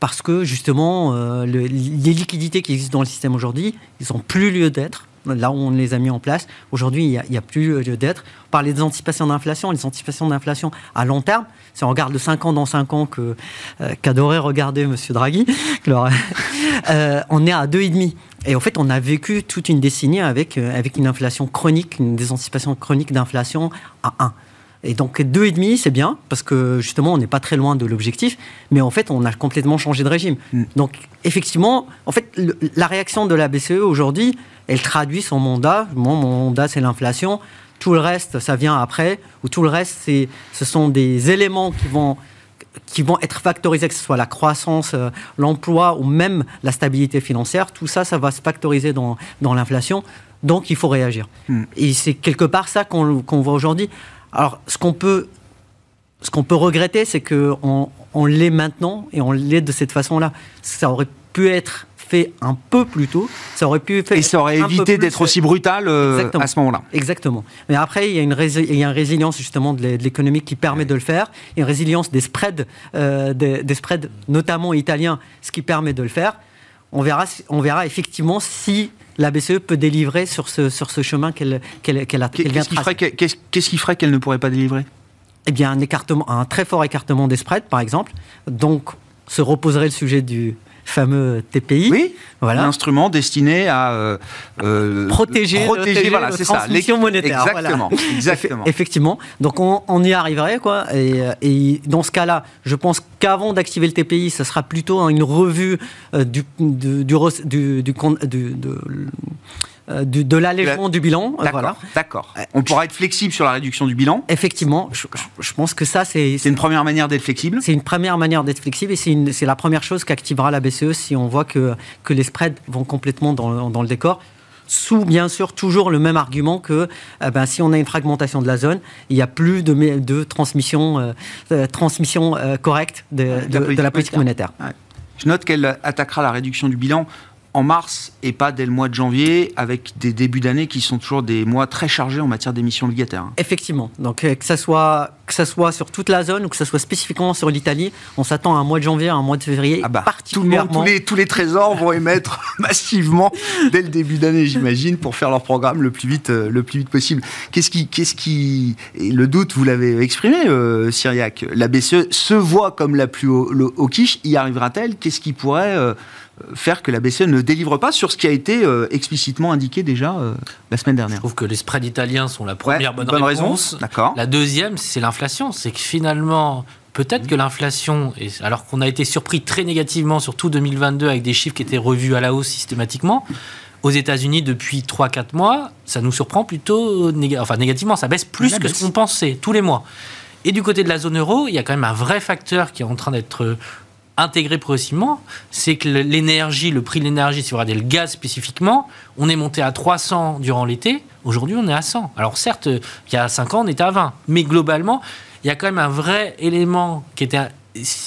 parce que justement, les liquidités qui existent dans le système aujourd'hui, ils n'ont plus lieu d'être là où on les a mis en place. Aujourd'hui, il n'y a, plus lieu d'être. On parlait des anticipations d'inflation. Les anticipations d'inflation à long terme, si on regarde de 5 ans dans 5 ans que, euh, qu'adorait regarder M. Draghi, euh, on est à 2,5. Et en fait, on a vécu toute une décennie avec, euh, avec une inflation chronique, une des anticipations chroniques d'inflation à 1. Et donc 2,5, c'est bien, parce que justement, on n'est pas très loin de l'objectif, mais en fait, on a complètement changé de régime. Mm. Donc, effectivement, en fait, la réaction de la BCE aujourd'hui, elle traduit son mandat. mon mandat, c'est l'inflation. Tout le reste, ça vient après. Ou tout le reste, c'est, ce sont des éléments qui vont, qui vont être factorisés, que ce soit la croissance, euh, l'emploi ou même la stabilité financière. Tout ça, ça va se factoriser dans, dans l'inflation. Donc, il faut réagir. Hmm. Et c'est quelque part ça qu'on, voit aujourd'hui. Alors, ce qu'on peut, ce qu'on peut regretter, c'est qu'on on l'est maintenant et on l'est de cette façon-là. Ça aurait pu être fait un peu plus tôt, ça aurait pu faire. Et ça aurait évité d'être aussi brutal euh, à ce moment-là. Exactement. Mais après, il y a une, il y a une résilience justement de l'économie qui permet de le faire. Il y a une résilience des spreads, euh, des, spreads notamment italiens, ce qui permet de le faire. On verra, on verra effectivement si la BCE peut délivrer sur ce, sur ce chemin qu'elle qu'elle qui, ferait qu'est-ce qui ferait qu'elle ne pourrait pas délivrer? Eh bien, un, écartement, un très fort écartement des spreads, par exemple. Donc, se reposerait le sujet du, fameux TPI. Oui, voilà. un instrument destiné à euh, euh, protéger, protéger voilà, c'est ça, monétaire. Exactement, exactement. Effectivement. Donc on, y arriverait quoi. Et, dans ce cas-là, je pense qu'avant d'activer le TPI, ce sera plutôt une revue euh, du, du, du, du, du de, euh, de, l'allègement du bilan. Euh, d'accord. D'accord. On pourra être flexible sur la réduction du bilan. Effectivement, je, pense que ça c'est. C'est une première manière d'être flexible. C'est une première manière d'être flexible et c'est la première chose qu'activera la BCE si on voit que, que les spreads vont complètement dans, dans le décor sous bien sûr toujours le même argument que eh ben, si on a une fragmentation de la zone, il n'y a plus de, de transmission, euh, transmission correcte de, de, la politique monétaire. Je note qu'elle attaquera la réduction du bilan en mars et pas dès le mois de janvier, avec des débuts d'année qui sont toujours des mois très chargés en matière d'émissions obligataires. Effectivement. Donc euh, que ça soit que ça soit sur toute la zone ou que ce soit spécifiquement sur l'Italie, on s'attend à un mois de janvier, à un mois de février ah bah, particulièrement. Tout le monde, tous, les, tous les trésors vont émettre massivement dès le début d'année, j'imagine, pour faire leur programme le plus vite, euh, le plus vite possible. Qu'est-ce qui, qu'est-ce qui, et le doute, vous l'avez exprimé, euh, Syriac. La BCE se voit comme la plus haut, le, quiche. Y arrivera-t-elle? Qu'est-ce qui pourrait euh, faire que la BCE ne délivre pas sur ce qui a été explicitement indiqué déjà la semaine dernière Je trouve que les spreads italiens sont la première bonne, réponse. D'accord. La deuxième, c'est la c'est que finalement, peut-être que l'inflation, alors qu'on a été surpris très négativement, surtout 2022, avec des chiffres qui étaient revus à la hausse systématiquement, aux États-Unis depuis 3-4 mois, ça nous surprend plutôt enfin, négativement, ça baisse plus que ce qu'on pensait tous les mois. Et du côté de la zone euro, il y a quand même un vrai facteur qui est en train d'être intégré progressivement, c'est que l'énergie, le prix de l'énergie, si vous regardez le gaz spécifiquement, on est monté à 300 durant l'été, aujourd'hui on est à 100. Alors certes, il y a 5 ans on était à 20, mais globalement, il y a quand même un vrai élément qui était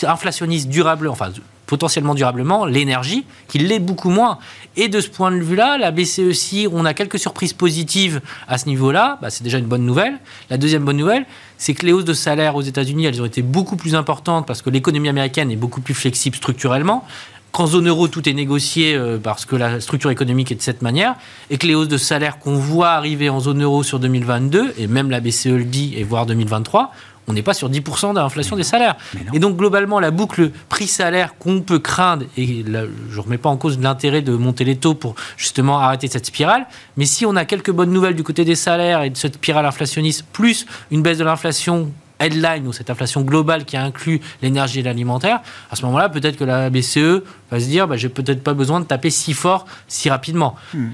inflationniste durable, enfin potentiellement durablement, l'énergie, qui l'est beaucoup moins. Et de ce point de vue-là, la BCE, si on a quelques surprises positives à ce niveau-là, bah, c'est déjà une bonne nouvelle. La deuxième bonne nouvelle, c'est que les hausses de salaire aux États-Unis, elles ont été beaucoup plus importantes parce que l'économie américaine est beaucoup plus flexible structurellement. Qu'en zone euro, tout est négocié euh, parce que la structure économique est de cette manière, et que les hausses de salaire qu'on voit arriver en zone euro sur 2022, et même la BCE le dit, et voire 2023, on n'est pas sur 10% d'inflation des salaires. Et donc globalement, la boucle prix-salaire qu'on peut craindre, et je ne remets pas en cause l'intérêt de monter les taux pour justement arrêter cette spirale, mais si on a quelques bonnes nouvelles du côté des salaires et de cette spirale inflationniste, plus une baisse de l'inflation headline ou cette inflation globale qui inclut l'énergie et l'alimentaire, à ce moment-là, peut-être que la BCE va se dire, bah, j'ai peut-être pas besoin de taper si fort, si rapidement. Hmm.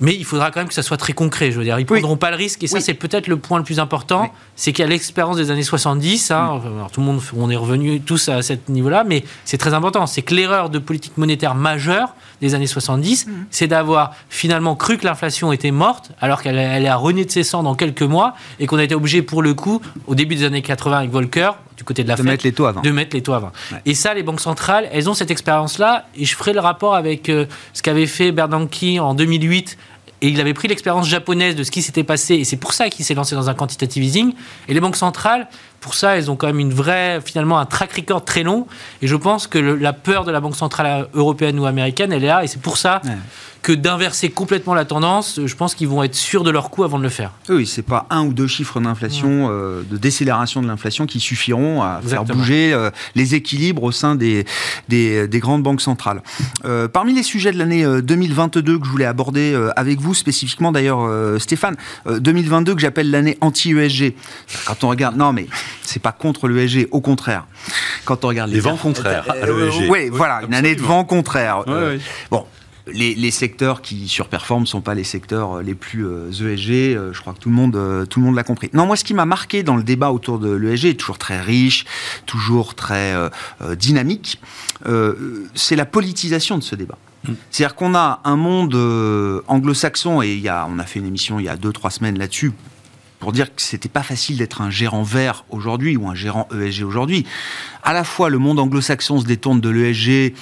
Mais il faudra quand même que ça soit très concret. Je veux dire, ils ne prendront pas le risque. Et ça, Oui. c'est peut-être le point le plus important. Oui. C'est qu'il y a l'expérience des années 70. hein. Enfin, alors, tout le monde, on est revenu tous à ce niveau-là. Mais c'est très important. C'est que l'erreur de politique monétaire majeure des années 70, c'est d'avoir finalement cru que l'inflation était morte, alors qu'elle elle est à renaître de ses cendres dans quelques mois. Et qu'on a été obligé, pour le coup, au début des années 80 avec Volcker, du côté de la De Fed, mettre les taux avant. de mettre les taux à 20. Ouais. Et ça, les banques centrales, elles ont cette expérience-là. Et je ferai le rapport avec euh, ce qu'avait fait Bernanke en 2008. Et il avait pris l'expérience japonaise de ce qui s'était passé. Et c'est pour ça qu'il s'est lancé dans un quantitative easing. Et les banques centrales, pour ça, elles ont quand même une vraie, finalement, un track record très long. Et je pense que la peur de la Banque centrale européenne ou américaine, elle est là. Et c'est pour ça. Que d'inverser complètement la tendance, je pense qu'ils vont être sûrs de leur coup avant de le faire. Oui, c'est pas un ou deux chiffres d'inflation, euh, de décélération de l'inflation qui suffiront à faire bouger euh, les équilibres au sein des, des, des grandes banques centrales. Euh, parmi les sujets de l'année euh, 2022 que je voulais aborder euh, avec vous spécifiquement d'ailleurs, euh, Stéphane, euh, 2022 que j'appelle l'année anti-ESG. Quand on regarde, non mais c'est pas contre l'ESG, au contraire. Quand on regarde Les vents contraires à l'ESG. oui, voilà, une année de absolument. vent contraire. Ouais, ouais. Bon, les, les secteurs qui surperforment ne sont pas les secteurs euh, les plus euh, ESG. euh, je crois que tout le monde, euh, tout le monde l'a compris. Non, moi, ce qui m'a marqué dans le débat autour de l'ESG, toujours très riche, toujours très dynamique, c'est la politisation de ce débat. C'est-à-dire qu'on a un monde anglo-saxon, et il y a, on a fait une émission il y a deux, trois semaines là-dessus, pour dire que c'était pas facile d'être un gérant vert aujourd'hui ou un gérant ESG aujourd'hui. À la fois, le monde anglo-saxon se détourne de l'ESG.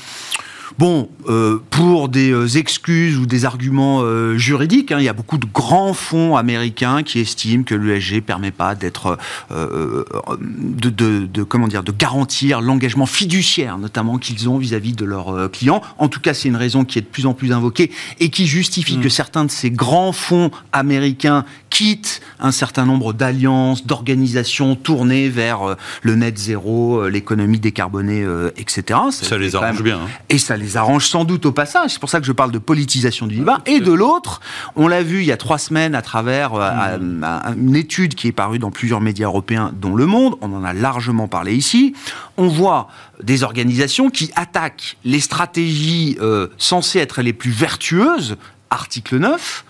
Bon, euh, pour des euh, excuses ou des arguments euh, juridiques, hein, il y a beaucoup de grands fonds américains qui estiment que l'ESG permet pas d'être, euh, de, de- de- comment dire, de garantir l'engagement fiduciaire, notamment qu'ils ont vis-à-vis de leurs clients. En tout cas, c'est une raison qui est de plus en plus invoquée et qui justifie que certains de ces grands fonds américains quittent un certain nombre d'alliances, d'organisations tournées vers le net zéro, l'économie décarbonée, etc. Ça les même- arrange bien. hein. et ça les arrange sans doute au passage. C'est pour ça que je parle de politisation du débat. Et de l'autre, on l'a vu il y a trois semaines à travers euh, Mmh. un- une étude qui est parue dans plusieurs médias européens, dont Le Monde. On en a largement parlé ici. On voit des organisations qui attaquent les stratégies euh, censées être les plus vertueuses, article 9,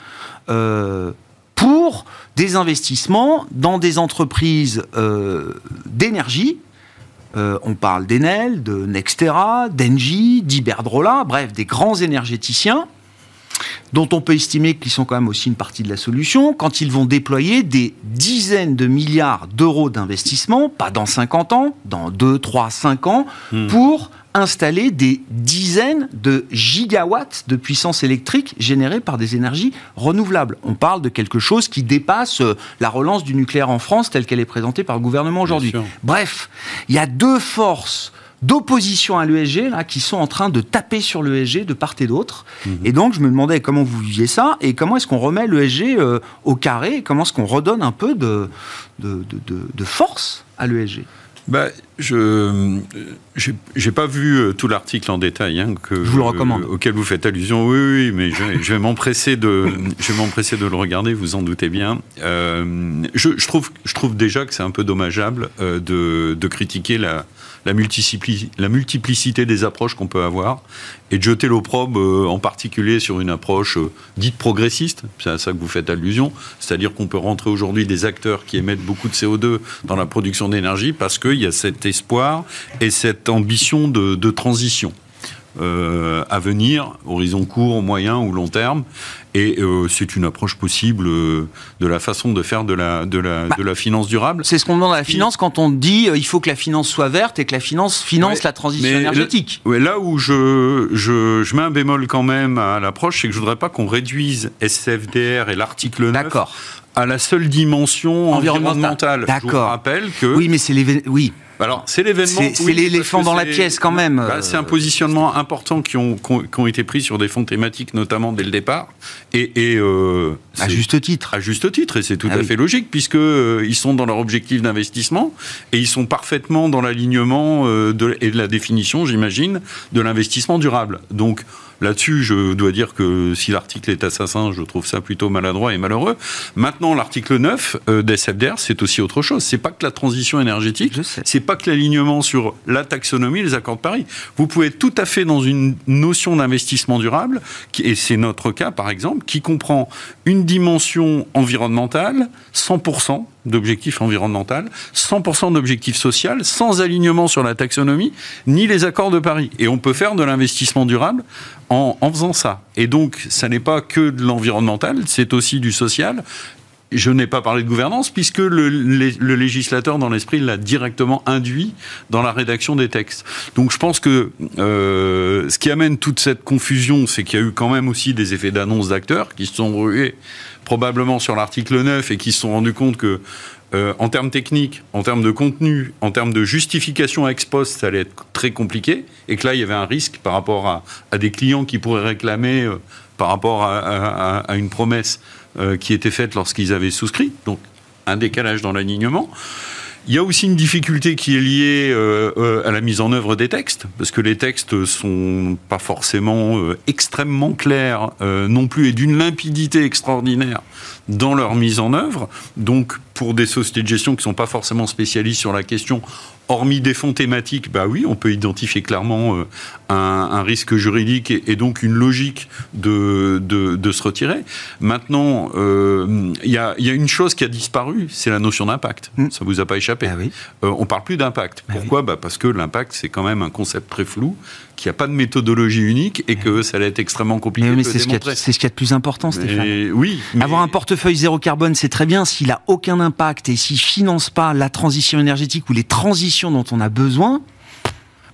euh, pour des investissements dans des entreprises euh, d'énergie euh, on parle d'Enel, de Nextera, d'Engie, d'Iberdrola, bref, des grands énergéticiens dont on peut estimer qu'ils sont quand même aussi une partie de la solution, quand ils vont déployer des dizaines de milliards d'euros d'investissement, pas dans 50 ans, dans 2, 3, 5 ans, pour installer des dizaines de gigawatts de puissance électrique générée par des énergies renouvelables. On parle de quelque chose qui dépasse euh, la relance du nucléaire en France telle qu'elle est présentée par le gouvernement aujourd'hui. Bref, il y a deux forces d'opposition à l'ESG là qui sont en train de taper sur l'ESG de part et d'autre. Et donc je me demandais comment vous viviez ça et comment est-ce qu'on remet l'ESG euh, au carré et comment est-ce qu'on redonne un peu de, de, de- de- de force à l'ESG. Bah, je euh, j'ai j'ai pas vu euh, tout l'article en détail hein, que Je vous le recommande. auquel vous faites allusion. Oui, oui, mais je, vais- je vais m'empresser de je vais m'empresser de le regarder. Vous en doutez bien. Euh, je, je trouve je trouve déjà que c'est un peu dommageable euh, de, de critiquer la la, multipli- la multiplicité des approches qu'on peut avoir et de jeter l'opprobre euh, en particulier sur une approche euh, dite progressiste, c'est à ça que vous faites allusion, c'est-à-dire qu'on peut rentrer aujourd'hui des acteurs qui émettent beaucoup de CO2 dans la production d'énergie parce qu'il y a cet espoir et cette ambition de, de transition. euh, à venir, horizon court, moyen ou long terme, et euh, c'est une approche possible euh, de la façon de faire de la, de la, Bah, de la finance durable. C'est ce qu'on demande à la finance quand on dit euh, il faut que la finance soit verte et que la finance finance Ouais, la transition énergétique. Ouais, là où je, je, je mets un bémol quand même à l'approche, c'est que je voudrais pas qu'on réduise SFDR et l'article 9 D'accord. à la seule dimension Environnementale. environnementale. Je vous rappelle que Oui, mais c'est l'événement. Oui, alors, c'est l'événement. C'est- oui, l'éléphant dans la pièce, quand même. Bah, c'est un positionnement important qui ont, qui ont, qui ont été pris sur des fonds thématiques, notamment dès le départ. Et, et, euh, à juste titre. à juste titre, et c'est tout Ah à oui. fait logique, puisque euh, ils sont dans leur objectif d'investissement et ils sont parfaitement dans l'alignement euh, et de la définition, j'imagine, de l'investissement durable. Donc là-dessus, je dois dire que si l'article est assassin, je trouve ça plutôt maladroit et malheureux. Maintenant, l'article 9 euh, des SFDR, c'est aussi autre chose. C'est pas que la transition énergétique, c'est pas que l'alignement sur la taxonomie, les accords de Paris. Vous pouvez être tout à fait dans une notion d'investissement durable, et c'est notre cas par exemple, qui comprend une dimension environnementale, 100%, d'objectifs environnementaux, 100% d'objectifs sociaux, sans alignement sur la taxonomie, ni les accords de Paris. Et on peut faire de l'investissement durable en, en, faisant ça. Et donc, ça n'est pas que de l'environnemental, c'est aussi du social. Je n'ai pas parlé de gouvernance puisque le, le législateur, dans l'esprit, l'a directement induit dans la rédaction des textes. Donc je pense que euh, ce qui amène toute cette confusion, c'est qu'il y a eu quand même aussi des effets d'annonce d'acteurs qui se sont rués probablement sur l'article 9 et qui se sont rendus compte que euh, en termes techniques, en termes de contenu, en termes de justification ex post, ça allait être très compliqué, et que là, il y avait un risque par rapport à, des clients qui pourraient réclamer euh, par rapport à une promesse euh, qui était faite lorsqu'ils avaient souscrit, donc un décalage dans l'alignement. Il y a aussi une difficulté qui est liée euh, euh, à la mise en œuvre des textes, parce que les textes sont pas forcément euh, extrêmement clairs non plus et d'une limpidité extraordinaire dans leur mise en œuvre. Donc, pour des sociétés de gestion qui sont pas forcément spécialistes sur la question, hormis des fonds thématiques, bah oui, on peut identifier clairement un, un, risque juridique et, et, donc une logique de, de, de se retirer. Maintenant, il euh, y, a, y, a, une chose qui a disparu, c'est la notion d'impact. Mmh. Ça vous a pas échappé. Ah oui. euh, on parle plus d'impact. Ah Pourquoi oui. bah Parce que l'impact, c'est quand même un concept très flou qu'il n'y a pas de méthodologie unique et que ça allait être extrêmement compliqué. Mais, mais c'est ce, ce qu'il y a de plus important, Stéphane. Mais, oui. Mais... Avoir un portefeuille zéro carbone, c'est très bien. S'il a aucun impact et s'il finance pas la transition énergétique ou les transitions dont on a besoin,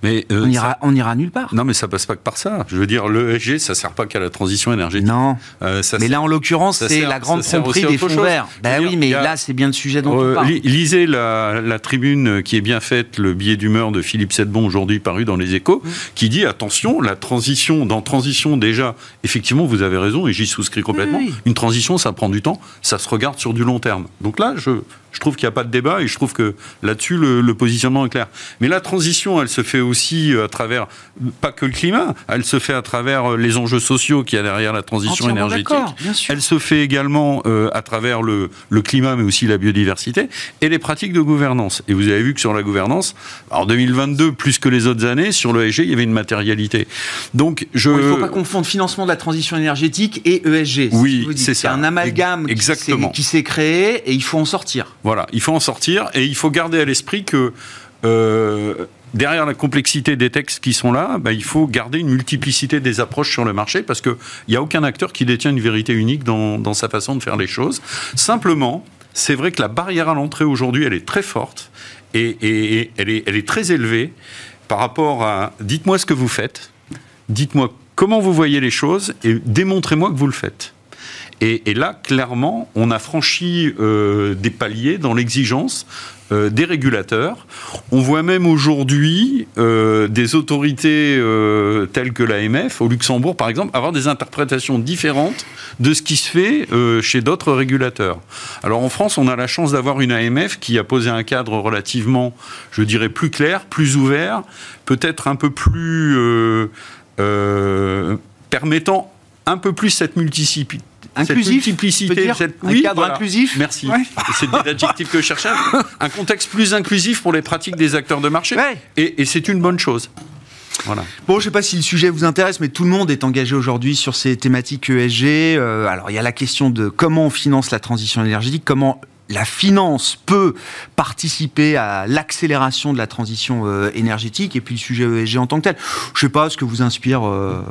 mais euh, on, ira, ça... on ira nulle part. Non, mais ça passe pas que par ça. Je veux dire, l'ESG, ça sert pas qu'à la transition énergétique. Non. Euh, ça mais là, en l'occurrence, c'est la grande tromperie des fonds verts. Ben oui, mais a... là, c'est bien le sujet dont euh, on parle. Lisez la, la, tribune qui est bien faite, le billet d'humeur de Philippe Sedbon, aujourd'hui paru dans les échos, mmh. qui dit attention, la transition, dans transition, déjà, effectivement, vous avez raison, et j'y souscris complètement. Oui. Une transition, ça prend du temps, ça se regarde sur du long terme. Donc là, je, je trouve qu'il n'y a pas de débat et je trouve que là-dessus, le, le, positionnement est clair. Mais la transition, elle se fait aussi à travers, pas que le climat, elle se fait à travers les enjeux sociaux qu'il y a derrière la transition énergétique. Elle se fait également euh, à travers le, le, climat, mais aussi la biodiversité et les pratiques de gouvernance. Et vous avez vu que sur la gouvernance, en 2022, plus que les autres années, sur l'ESG, il y avait une matérialité. Donc, je... Bon, il ne faut pas confondre financement de la transition énergétique et ESG. Oui, c'est ça. C'est un amalgame Exactement. qui s'est créé et il faut en sortir. Voilà, il faut en sortir et il faut garder à l'esprit que euh, derrière la complexité des textes qui sont là, bah, il faut garder une multiplicité des approches sur le marché parce qu'il n'y a aucun acteur qui détient une vérité unique dans, sa façon de faire les choses. Simplement, c'est vrai que la barrière à l'entrée aujourd'hui, elle est très forte et, elle est très élevée par rapport à dites-moi ce que vous faites, dites-moi comment vous voyez les choses et démontrez-moi que vous le faites. Et, là, clairement, on a franchi euh, des paliers dans l'exigence euh, des régulateurs. On voit même aujourd'hui euh, des autorités telles que l'AMF, au Luxembourg par exemple, avoir des interprétations différentes de ce qui se fait chez d'autres régulateurs. Alors en France, on a la chance d'avoir une AMF qui a posé un cadre relativement, je dirais, plus clair, plus ouvert, peut-être un peu plus permettant un peu plus cette multiplicité inclusif, cette multiplicité, cette... un oui, cadre voilà. inclusif. Merci. Ouais. C'est l'adjectif que je cherchais. Un contexte plus inclusif pour les pratiques des acteurs de marché. Ouais. Et, et c'est une bonne chose. Voilà. Bon, je ne sais pas si le sujet vous intéresse, mais tout le monde est engagé aujourd'hui sur ces thématiques ESG. Euh, alors, il y a la question de comment on finance la transition énergétique, comment la finance peut participer à l'accélération de la transition euh, énergétique et puis le sujet ESG en tant que tel. Je sais pas ce que vous inspire euh,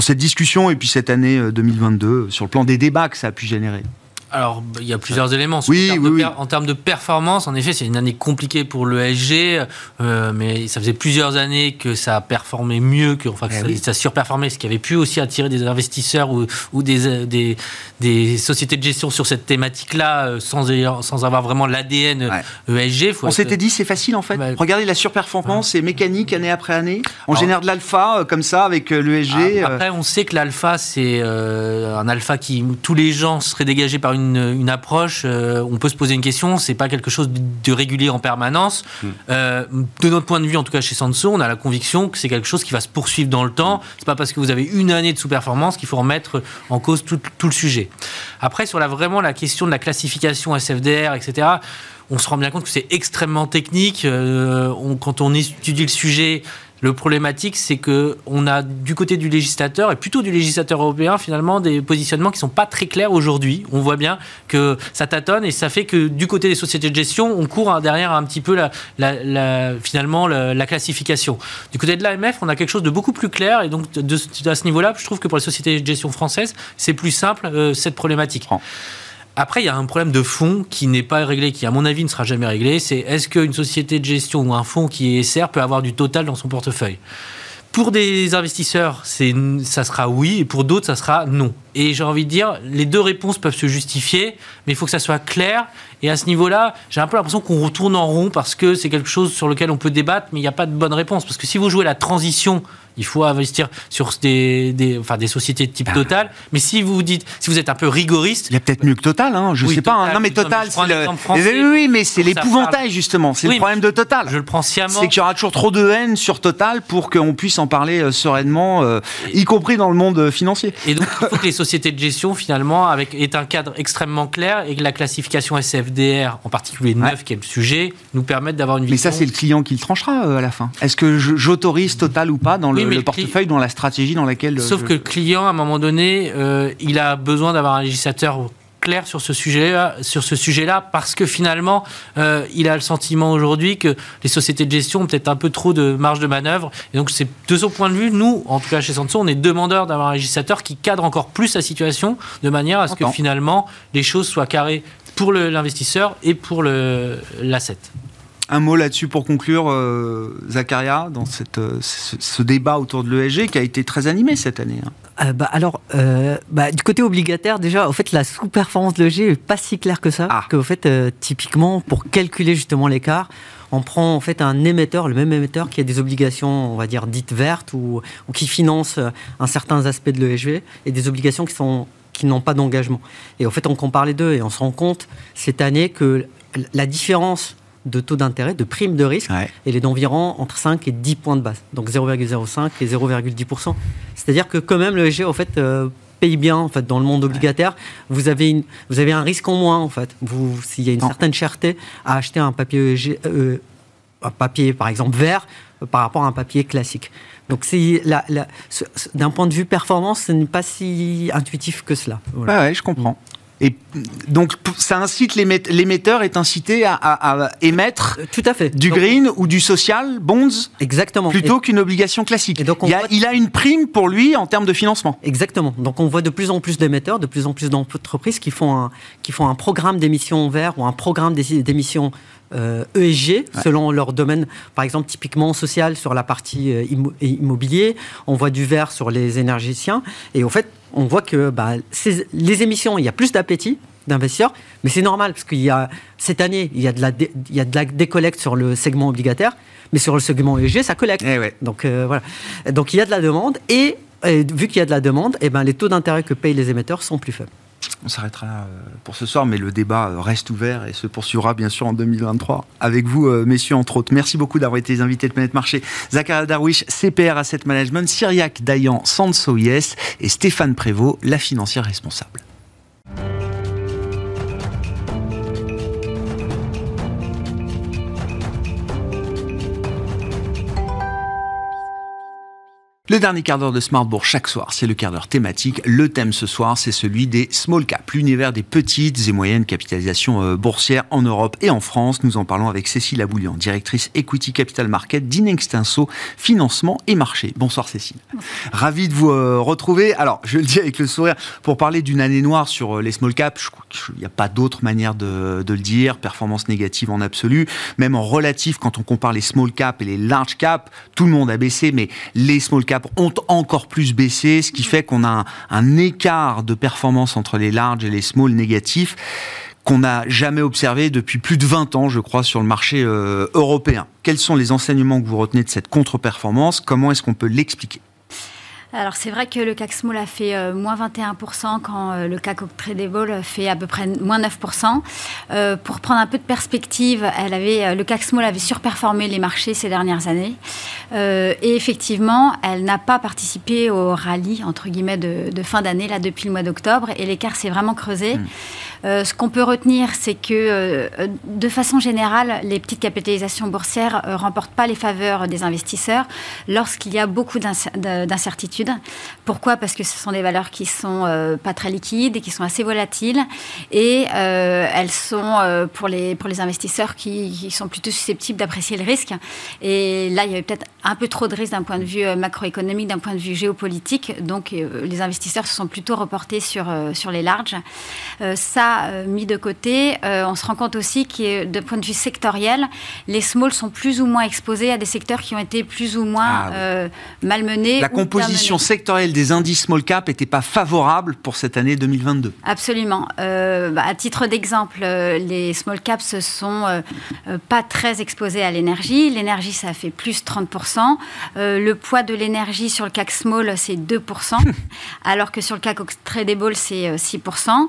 cette discussion et puis cette année 2022 euh, sur le plan des débats que ça a pu générer. Alors, il y a plusieurs éléments. Oui, en, termes oui, oui. en termes de performance, en effet, c'est une année compliquée pour l'ESG, euh, mais ça faisait plusieurs années que ça a performé mieux, que, enfin, que eh ça, surperformait, ce qui avait pu aussi attirer des investisseurs ou, ou des, des, des, sociétés de gestion sur cette thématique-là euh, sans, sans avoir vraiment l'ADN ouais. ESG. Faut On être... s'était dit, c'est facile en fait. Bah, Regardez la surperformance, c'est mécanique année après année. On Alors, génère de l'alpha euh, comme ça avec l'ESG. Après, on sait que l'alpha, c'est euh, un alpha qui, tous les gens seraient dégagés par une une, une approche, euh, on peut se poser une question, c'est pas quelque chose de, de régulier en permanence. Mm. Euh, de notre point de vue, en tout cas chez Sanso, on a la conviction que c'est quelque chose qui va se poursuivre dans le temps. C'est pas parce que vous avez une année de sous-performance qu'il faut remettre en cause tout, tout le sujet. Après, sur la, vraiment la question de la classification SFDR, etc., on se rend bien compte que c'est extrêmement technique. Euh, on- quand on étudie le sujet, le problématique, c'est que on a du côté du législateur et plutôt du législateur européen finalement des positionnements qui sont pas très clairs aujourd'hui. On voit bien que ça tâtonne et ça fait que du côté des sociétés de gestion, on court hein, derrière un petit peu la, finalement la, la classification. Du côté de l'AMF, on a quelque chose de beaucoup plus clair et donc à ce niveau-là, je trouve que pour les sociétés de gestion françaises, c'est plus simple euh, cette problématique. Après, il y a un problème de fond qui n'est pas réglé, qui à mon avis ne sera jamais réglé. C'est est-ce qu'une société de gestion ou un fonds qui est SR peut avoir du total dans son portefeuille? Pour des investisseurs, ça sera oui, et pour d'autres, ça sera non. Et j'ai envie de dire, les deux réponses peuvent se justifier, mais il faut que ça soit clair. Et à ce niveau-là, j'ai un peu l'impression qu'on retourne en rond parce que c'est quelque chose sur lequel on peut débattre, mais il n'y a pas de bonne réponse. Parce que si vous jouez la transition, il faut investir sur des, des, enfin, des sociétés de type Total. Mais si vous dites, si vous êtes un peu rigoriste, Il y a peut-être mieux que Total, hein, je Oui, sais pas. hein. Total, Non, mais Total, c'est le. français. Oui, oui, mais c'est l'épouvantail, justement. C'est Oui, le problème de Total. je le prends sciemment. C'est qu'il y aura toujours trop de haine sur Total pour qu'on puisse en parler euh, sereinement, euh, y compris dans le monde euh, financier. Et donc, il faut que les sociétés de gestion, finalement, avec, aient un cadre extrêmement clair et que la classification SFDR, en particulier 9, qui est le sujet, nous permette d'avoir une Mais vision. ça, c'est le client qui le tranchera euh, à la fin. Est-ce que j'autorise Total ou pas dans le, Oui, mais le le portefeuille, dans la stratégie dans laquelle. euh, Sauf je- que le client, à un moment donné, euh, il a besoin d'avoir un législateur clair sur ce sujet-là, sur ce sujet-là, parce que finalement, euh, il a le sentiment aujourd'hui que les sociétés de gestion ont peut-être un peu trop de marge de manœuvre. Et donc, c'est de son point de vue, nous, en tout cas chez Sanso, on est demandeur d'avoir un législateur qui cadre encore plus la situation, de manière à ce que finalement, les choses soient carrées pour l'investisseur et pour l'asset. Un mot là-dessus pour conclure, euh, Zacharia, dans cette, euh, ce, ce débat autour de l'ESG qui a été très animé cette année. hein. Euh, bah, alors, bah, du côté obligataire, déjà, au fait, la sous-performance de l'EG est pas si claire que ça. Ah. Que, au fait, typiquement, pour calculer justement l'écart, on prend en fait un émetteur, le même émetteur qui a des obligations, on va dire, dites vertes ou, ou qui finance un certain aspect de l'ESG et des obligations qui sont qui n'ont pas d'engagement. Et en fait, on compare les deux et on se rend compte cette année que la différence de taux d'intérêt, de prime de risque, Ouais. elle est d'environ entre 5 et 10 points de base, donc 0,05 et 0,10%. C'est-à-dire que quand même le EG, en fait, euh, paye bien en fait, dans le monde obligataire. Vous, avez une, vous avez un risque en moins, en fait. Vous- S'il y a une Non. certaine cherté à acheter un papier, EG, euh, un papier par exemple vert, euh, par rapport à un papier classique. Donc c'est d'un point de vue performance, ce n'est pas si intuitif que cela. Voilà. Ouais, je comprends. Et donc, ça incite l'émet- l'émetteur est incité à, à- à émettre Euh, Tout à fait. du Donc, green ou du social bonds Exactement. plutôt qu'une obligation classique. et donc, on il, a, voit- il a une prime pour lui en termes de financement. Exactement. Donc on voit de plus en plus d'émetteurs, de plus en plus d'entreprises qui font un, qui font un programme d'émissions vert ou un programme d'é- d'émissions euh, ESG selon leur domaine. Par exemple, typiquement social sur la partie euh, immo- immobilier. On voit du vert sur les énergéticiens. Et au fait, on voit que bah, les émissions, il y a plus d'appétit d'investisseurs, mais c'est normal parce qu'il y a cette année, il y a de la, dé- il y a de la décollecte sur le segment obligataire, mais sur le segment ESG, ça collecte. Eh ouais. Donc euh, voilà. Donc il y a de la demande et, euh, vu qu'il y a de la demande, eh ben, les taux d'intérêt que payent les émetteurs sont plus faibles. On s'arrêtera euh, pour ce soir, mais le débat euh, reste ouvert et se poursuivra bien sûr en 2023 avec vous, euh, messieurs, entre autres. Merci beaucoup d'avoir été les invités de Planète Marché. Zakaria Darwish, CPR Asset Management, Cyriac Dayan, Sanso Yes et Stéphane Prévost, la financière responsable. Le dernier quart d'heure de Smartbourg chaque soir, c'est le quart d'heure thématique. Le thème ce soir, c'est celui des small caps, l'univers des petites et moyennes capitalisations euh, boursières en Europe et en France. Nous en parlons avec Cécile Aboulian, directrice Equity Capital Market d'Inextinso Financement et Marché. Bonsoir Cécile. Ravi de vous euh, retrouver. Alors, je le dis avec le sourire, pour parler d'une année noire sur euh, les small caps, qu'il n'y a pas d'autre manière de, de le dire. Performance négative en absolu. Même en relatif, quand on compare les small caps et les large caps, tout le monde a baissé, mais les small caps ont encore plus baissé, ce qui fait qu'on a un, écart de performance entre les large et les small négatifs qu'on n'a jamais observé depuis plus de 20 ans, je crois, sur le marché euh, européen. Quels sont les enseignements que vous retenez de cette contre-performance? Comment est-ce qu'on peut l'expliquer? Alors c'est vrai que le CAC Small a fait euh, moins 21% quand euh, le CAC Tradable fait à peu près moins 9%. Euh, pour prendre un peu de perspective, le CAC Small avait surperformé les marchés ces dernières années. et effectivement, elle n'a pas participé au rallye de, fin d'année depuis le mois d'octobre et l'écart s'est vraiment creusé. Mmh. Euh, ce qu'on peut retenir, c'est que euh, de façon générale, les petites capitalisations boursières ne euh, remportent pas les faveurs des investisseurs lorsqu'il y a beaucoup d'incertitudes. Pourquoi? Parce que ce sont des valeurs qui sont pas très liquides et qui sont assez volatiles et elles sont pour les investisseurs qui, sont plutôt susceptibles d'apprécier le risque. Et là, il y avait peut-être un peu trop de risques d'un point de vue macroéconomique, d'un point de vue géopolitique. Donc, les investisseurs se sont plutôt reportés sur les larges. Euh, mis de côté, euh, on se rend compte aussi que de point de vue sectoriel, les smalls sont plus ou moins exposés à des secteurs qui ont été plus ou moins ah euh, malmenés. La composition sectorielle des indices small cap n'était pas favorable pour cette année 2022. Absolument. Bah, à titre d'exemple, les small caps ne sont pas très exposés à l'énergie. L'énergie, ça fait plus 30%. le poids de l'énergie sur le CAC Small, c'est 2%, alors que sur le CAC Tradable, c'est 6%.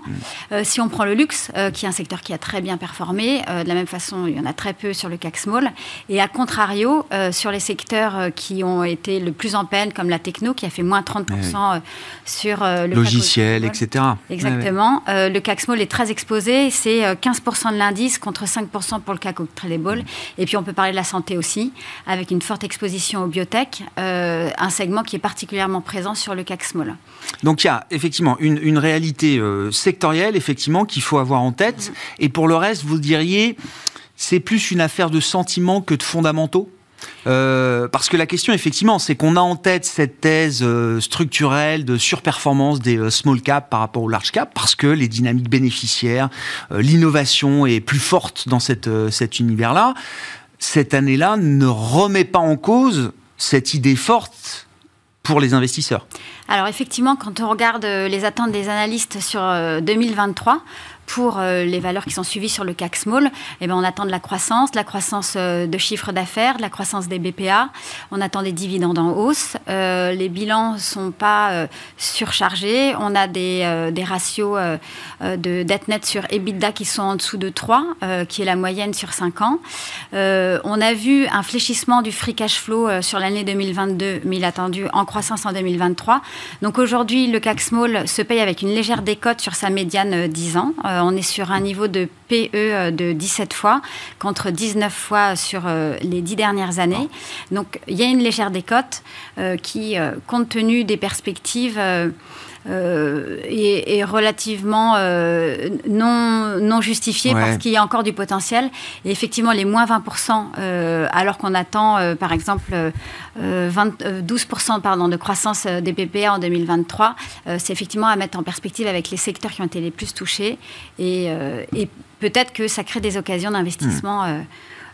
si on prend le luxe, euh, qui est un secteur qui a très bien performé. Euh, de la même façon, il y en a très peu sur le CAC Small. Et à contrario, euh, sur les secteurs qui ont été le plus en peine, comme la techno, qui a fait moins 30% sur le logiciel, etc. Exactement. le CAC Small est très exposé. C'est 15% de l'indice contre 5% pour le CAC Tradable. Et puis on peut parler de la santé aussi, avec une forte exposition aux biotech, un segment qui est particulièrement présent sur le CAC Small. Donc il y a effectivement une, une réalité sectorielle, effectivement qu'il faut avoir en tête. Et pour le reste, vous diriez, c'est plus une affaire de sentiments que de fondamentaux euh, parce que la question, effectivement, c'est qu'on a en tête cette thèse euh, structurelle de surperformance des euh, small cap par rapport aux large cap, parce que les dynamiques bénéficiaires, l'innovation est plus forte dans cet univers-là. Cette année-là ne remet pas en cause cette idée forte pour les investisseurs? Alors effectivement, quand on regarde euh, les attentes des analystes sur 2023, euh, pour euh, les valeurs qui sont suivies sur le CAC Small, eh ben, on attend de la croissance, de la croissance de chiffre d'affaires, de la croissance des BPA, on attend des dividendes en hausse, les bilans ne sont pas surchargés, on a des, ratios de dette nette sur EBITDA qui sont en dessous de 3, qui est la moyenne sur 5 ans. on a vu un fléchissement du free cash flow sur l'année 2022, mais il attendu en croissance en 2023. Donc aujourd'hui, le CAC Small se paye avec une légère décote sur sa médiane 10 euh, ans. Euh, on est sur un niveau de PE euh, de 17 fois contre 19 fois sur les 10 dernières années. Donc il y a une légère décote qui, compte tenu des perspectives, euh, est, relativement euh, non, non justifié parce qu'il y a encore du potentiel. Et effectivement, les moins 20%, euh, alors qu'on attend, par exemple, 12% pardon, de croissance des PPA en 2023, c'est effectivement à mettre en perspective avec les secteurs qui ont été les plus touchés. Et, et peut-être que ça crée des occasions d'investissement. Hmm.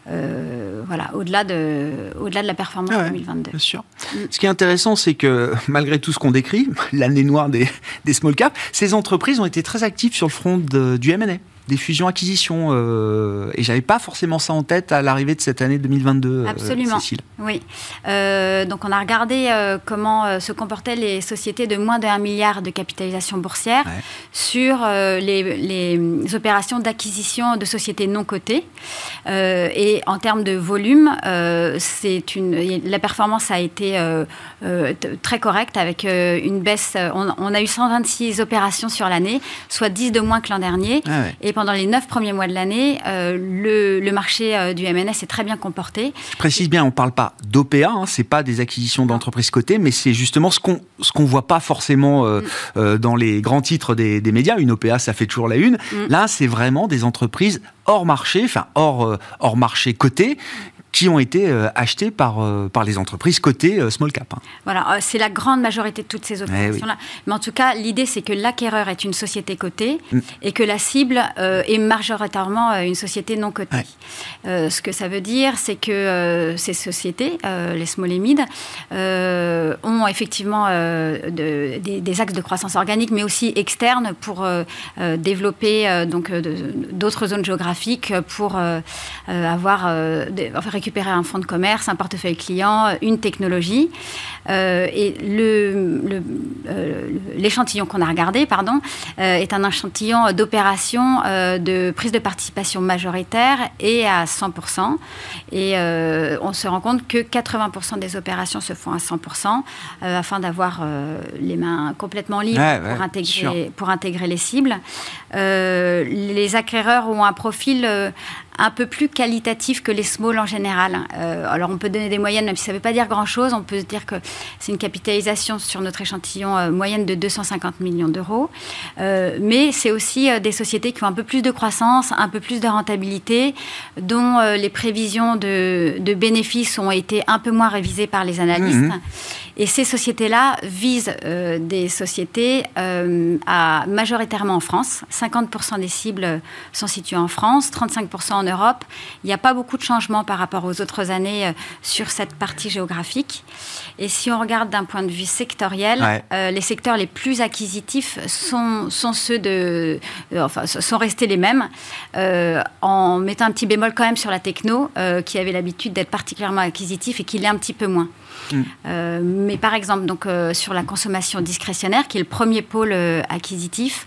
Euh, voilà, au-delà de, au-delà de la performance 2022. Bien sûr. Mm. Ce qui est intéressant, c'est que malgré tout ce qu'on décrit, l'année noire des, des small caps, ces entreprises ont été très actives sur le front du M&A des fusions-acquisitions. Euh, et j'avais pas forcément ça en tête à l'arrivée de cette année 2022, euh, Absolument. Cécile. Oui. Euh, donc on a regardé euh, comment se comportaient les sociétés de moins d'un milliard de capitalisation boursière sur les, les, opérations d'acquisition de sociétés non cotées. et en termes de volume, c'est une, la performance a été très correcte avec une baisse. On, on, a eu 126 opérations sur l'année, soit 10 de moins que l'an dernier. Ah et pendant les neuf premiers mois de l'année, euh, le, marché euh, du MNS est très bien comporté. Je précise bien, on ne parle pas d'OPA, hein, ce n'est pas des acquisitions d'entreprises cotées, mais c'est justement ce qu'on ce qu'on voit pas forcément euh, mm. dans les grands titres des, médias. Une OPA, ça fait toujours la une. Mm. Là, c'est vraiment des entreprises hors marché, enfin hors, hors marché coté, qui ont été euh, achetés par, euh, par les entreprises cotées euh, small cap. Hein. Voilà, c'est la grande majorité de toutes ces eh opérations-là. Mais en tout cas, l'idée, c'est que l'acquéreur est une société cotée mm. et que la cible est majoritairement une société non cotée. ce que ça veut dire, c'est que ces sociétés, les small et mid, ont effectivement de, des, axes de croissance organique, mais aussi externes pour développer donc d'autres zones géographiques, pour avoir, récupérer un fonds de commerce, un portefeuille client, une technologie. Et l'échantillon qu'on a regardé, pardon, est un échantillon d'opérations de prise de participation majoritaire et à 100%. Et on se rend compte que 80% des opérations se font à 100% afin d'avoir les mains complètement libres pour, intégrer, pour intégrer les cibles. les acquéreurs ont un profil un peu plus qualitatif que les small en général. Euh, alors on peut donner des moyennes, même si ça ne veut pas dire grand-chose. On peut dire que c'est une capitalisation sur notre échantillon euh, moyenne de 250 millions d'euros. Euh, mais c'est aussi des sociétés qui ont un peu plus de croissance, un peu plus de rentabilité, dont les prévisions de, bénéfices ont été un peu moins révisées par les analystes. Mmh. Et ces sociétés-là visent des sociétés à, majoritairement en France. 50% des cibles sont situées en France, 35% en Europe. Il n'y a pas beaucoup de changements par rapport aux autres années euh, sur cette partie géographique. Et si on regarde d'un point de vue sectoriel, euh, les secteurs les plus acquisitifs sont, sont ceux de, euh, enfin, sont restés les mêmes, en mettant un petit bémol quand même sur la techno, qui avait l'habitude d'être particulièrement acquisitif et qui l'est un petit peu moins. Mm. mais par exemple, donc, sur la consommation discrétionnaire, qui est le premier pôle acquisitif,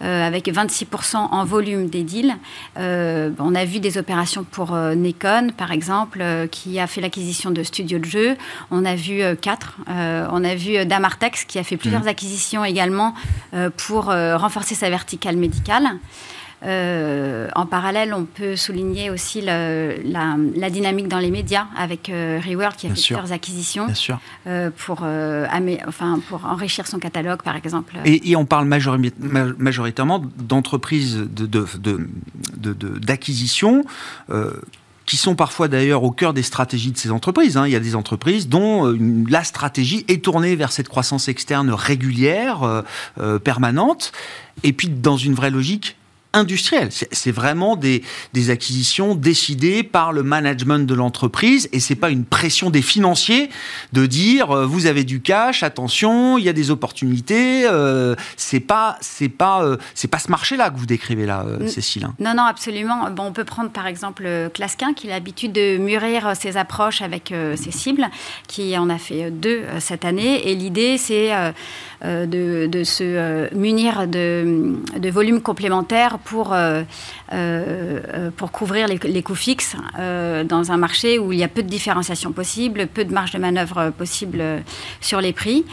euh, avec 26% en volume des deals. Euh, on a vu des opérations pour euh, Nikon, par exemple, qui a fait l'acquisition de studios de jeux. On a vu 4. on a vu Damartex, qui a fait plusieurs mmh. acquisitions également pour renforcer sa verticale médicale. Euh, en parallèle, on peut souligner aussi la, dynamique dans les médias avec euh, Reworld qui a fait plusieurs acquisitions euh, pour, enfin, pour enrichir son catalogue, par exemple. Et, on parle majoritairement d'entreprises d'acquisition. De, qui sont parfois d'ailleurs au cœur des stratégies de ces entreprises. Hein. Il y a des entreprises dont la stratégie est tournée vers cette croissance externe régulière, permanente, et puis dans une vraie logique industriel. C'est vraiment des, des, acquisitions décidées par le management de l'entreprise et c'est pas une pression des financiers de dire euh, vous avez du cash, attention, il y a des opportunités. Euh, c'est pas c'est pas euh, c'est pas ce marché-là que vous décrivez là, Cécile. Hein. Non non absolument. Bon, on peut prendre par exemple Clasquin qui a l'habitude de mûrir ses approches avec ses cibles, qui en a fait deux cette année et l'idée c'est de, de, se munir de, de volumes complémentaires pour, euh, pour couvrir les, coûts fixes euh, dans un marché où il y a peu de différenciation possible, peu de marge de manœuvre possible sur les prix.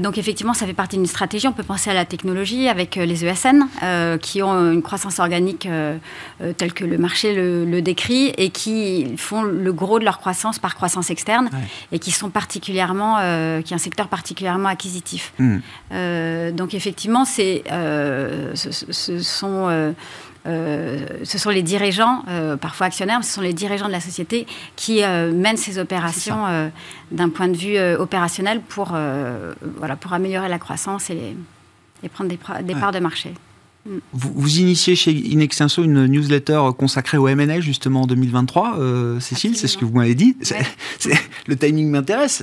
donc effectivement, ça fait partie d'une stratégie. On peut penser à la technologie avec les ESN qui ont une croissance organique telle que le marché le, décrit et qui font le gros de leur croissance par croissance externe et qui sont particulièrement, qui est un secteur particulièrement acquisitif. Hmm. donc effectivement, c'est, ce, sont euh, ce sont les dirigeants, euh, parfois actionnaires, mais ce sont les dirigeants de la société qui euh, mènent ces opérations d'un point de vue opérationnel pour, voilà, pour améliorer la croissance et, prendre des, parts de marché. Vous, initiez chez Inextenso une newsletter consacrée au M&A justement en 2023, euh, Cécile, c'est ce que vous m'avez dit. le timing m'intéresse.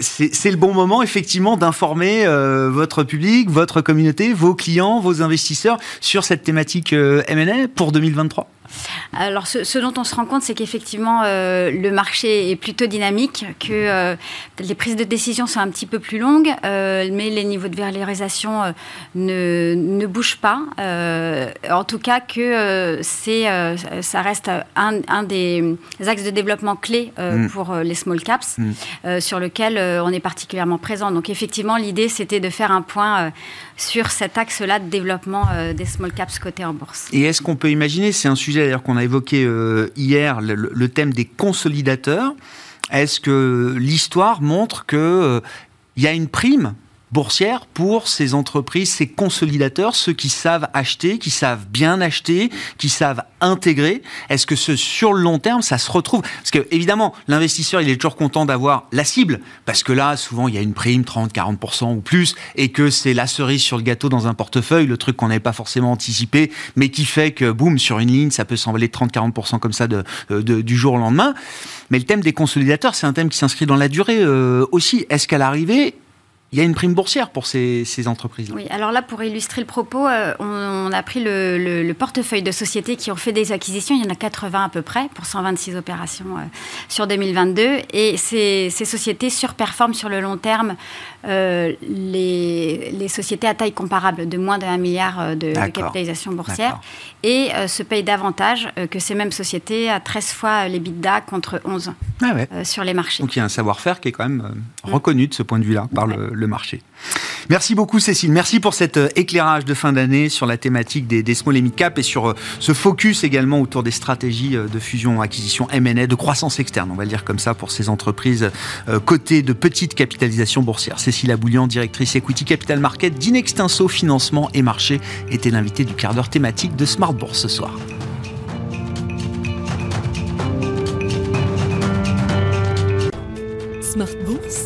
C'est le bon moment effectivement d'informer euh, votre public, votre communauté, vos clients, vos investisseurs sur cette thématique euh, M&A pour 2023. Alors, ce, dont on se rend compte, c'est qu'effectivement, euh, le marché est plutôt dynamique, que euh, les prises de décision sont un petit peu plus longues, euh, mais les niveaux de valorisation ne, ne, bougent pas. en tout cas, que c'est, ça reste un, des axes de développement clés mm. pour les small caps, mm. sur lequel on est particulièrement présent. Donc, effectivement, l'idée, c'était de faire un point sur cet axe-là de développement des small caps cotés en bourse. Et est-ce qu'on peut imaginer, c'est un sujet d'ailleurs qu'on a évoqué euh, hier, le, thème des consolidateurs. Est-ce que l'histoire montre qu'il euh, y a une prime boursière pour ces entreprises, ces consolidateurs, ceux qui savent acheter, qui savent bien acheter, qui savent intégrer Est-ce que sur le long terme, ça se retrouve? Parce que évidemment, l'investisseur, il est toujours content d'avoir la cible, parce que là, souvent, il y a une prime 30-40% ou plus, et que c'est la cerise sur le gâteau dans un portefeuille, le truc qu'on n'avait pas forcément anticipé, mais qui fait que, boum, sur une ligne, ça peut s'envoler 30-40% comme ça euh, du jour au lendemain. Mais le thème des consolidateurs, c'est un thème qui s'inscrit dans la durée euh, aussi. Est-ce qu'à l'arrivée, il y a une prime boursière pour ces, entreprises. -là. Oui, alors là, pour illustrer le propos, euh, on, a pris le, portefeuille de sociétés qui ont fait des acquisitions. Il y en a 80 à peu près pour 126 opérations euh, sur 2022. Et ces, sociétés surperforment sur le long terme euh, les, sociétés à taille comparable de moins d'un milliard de, capitalisation boursière. Et se payent davantage que ces mêmes sociétés à 13 fois les bidas contre 11 ah sur les marchés. Donc il y a un savoir-faire qui est quand même reconnu de ce point de vue-là par le marché. Merci beaucoup Cécile, merci pour cet euh, éclairage de fin d'année sur la thématique des, small et mid cap et sur euh, ce focus également autour des stratégies euh, de fusion, acquisition, M&A, de croissance externe, on va le dire comme ça pour ces entreprises cotées de petite capitalisation boursière. Cécile Aboulian, directrice Equity Capital Market d'Inextinso Financement et Marché, était l'invitée du quart d'heure thématique de Smart Bourse ce soir. Smart Bourse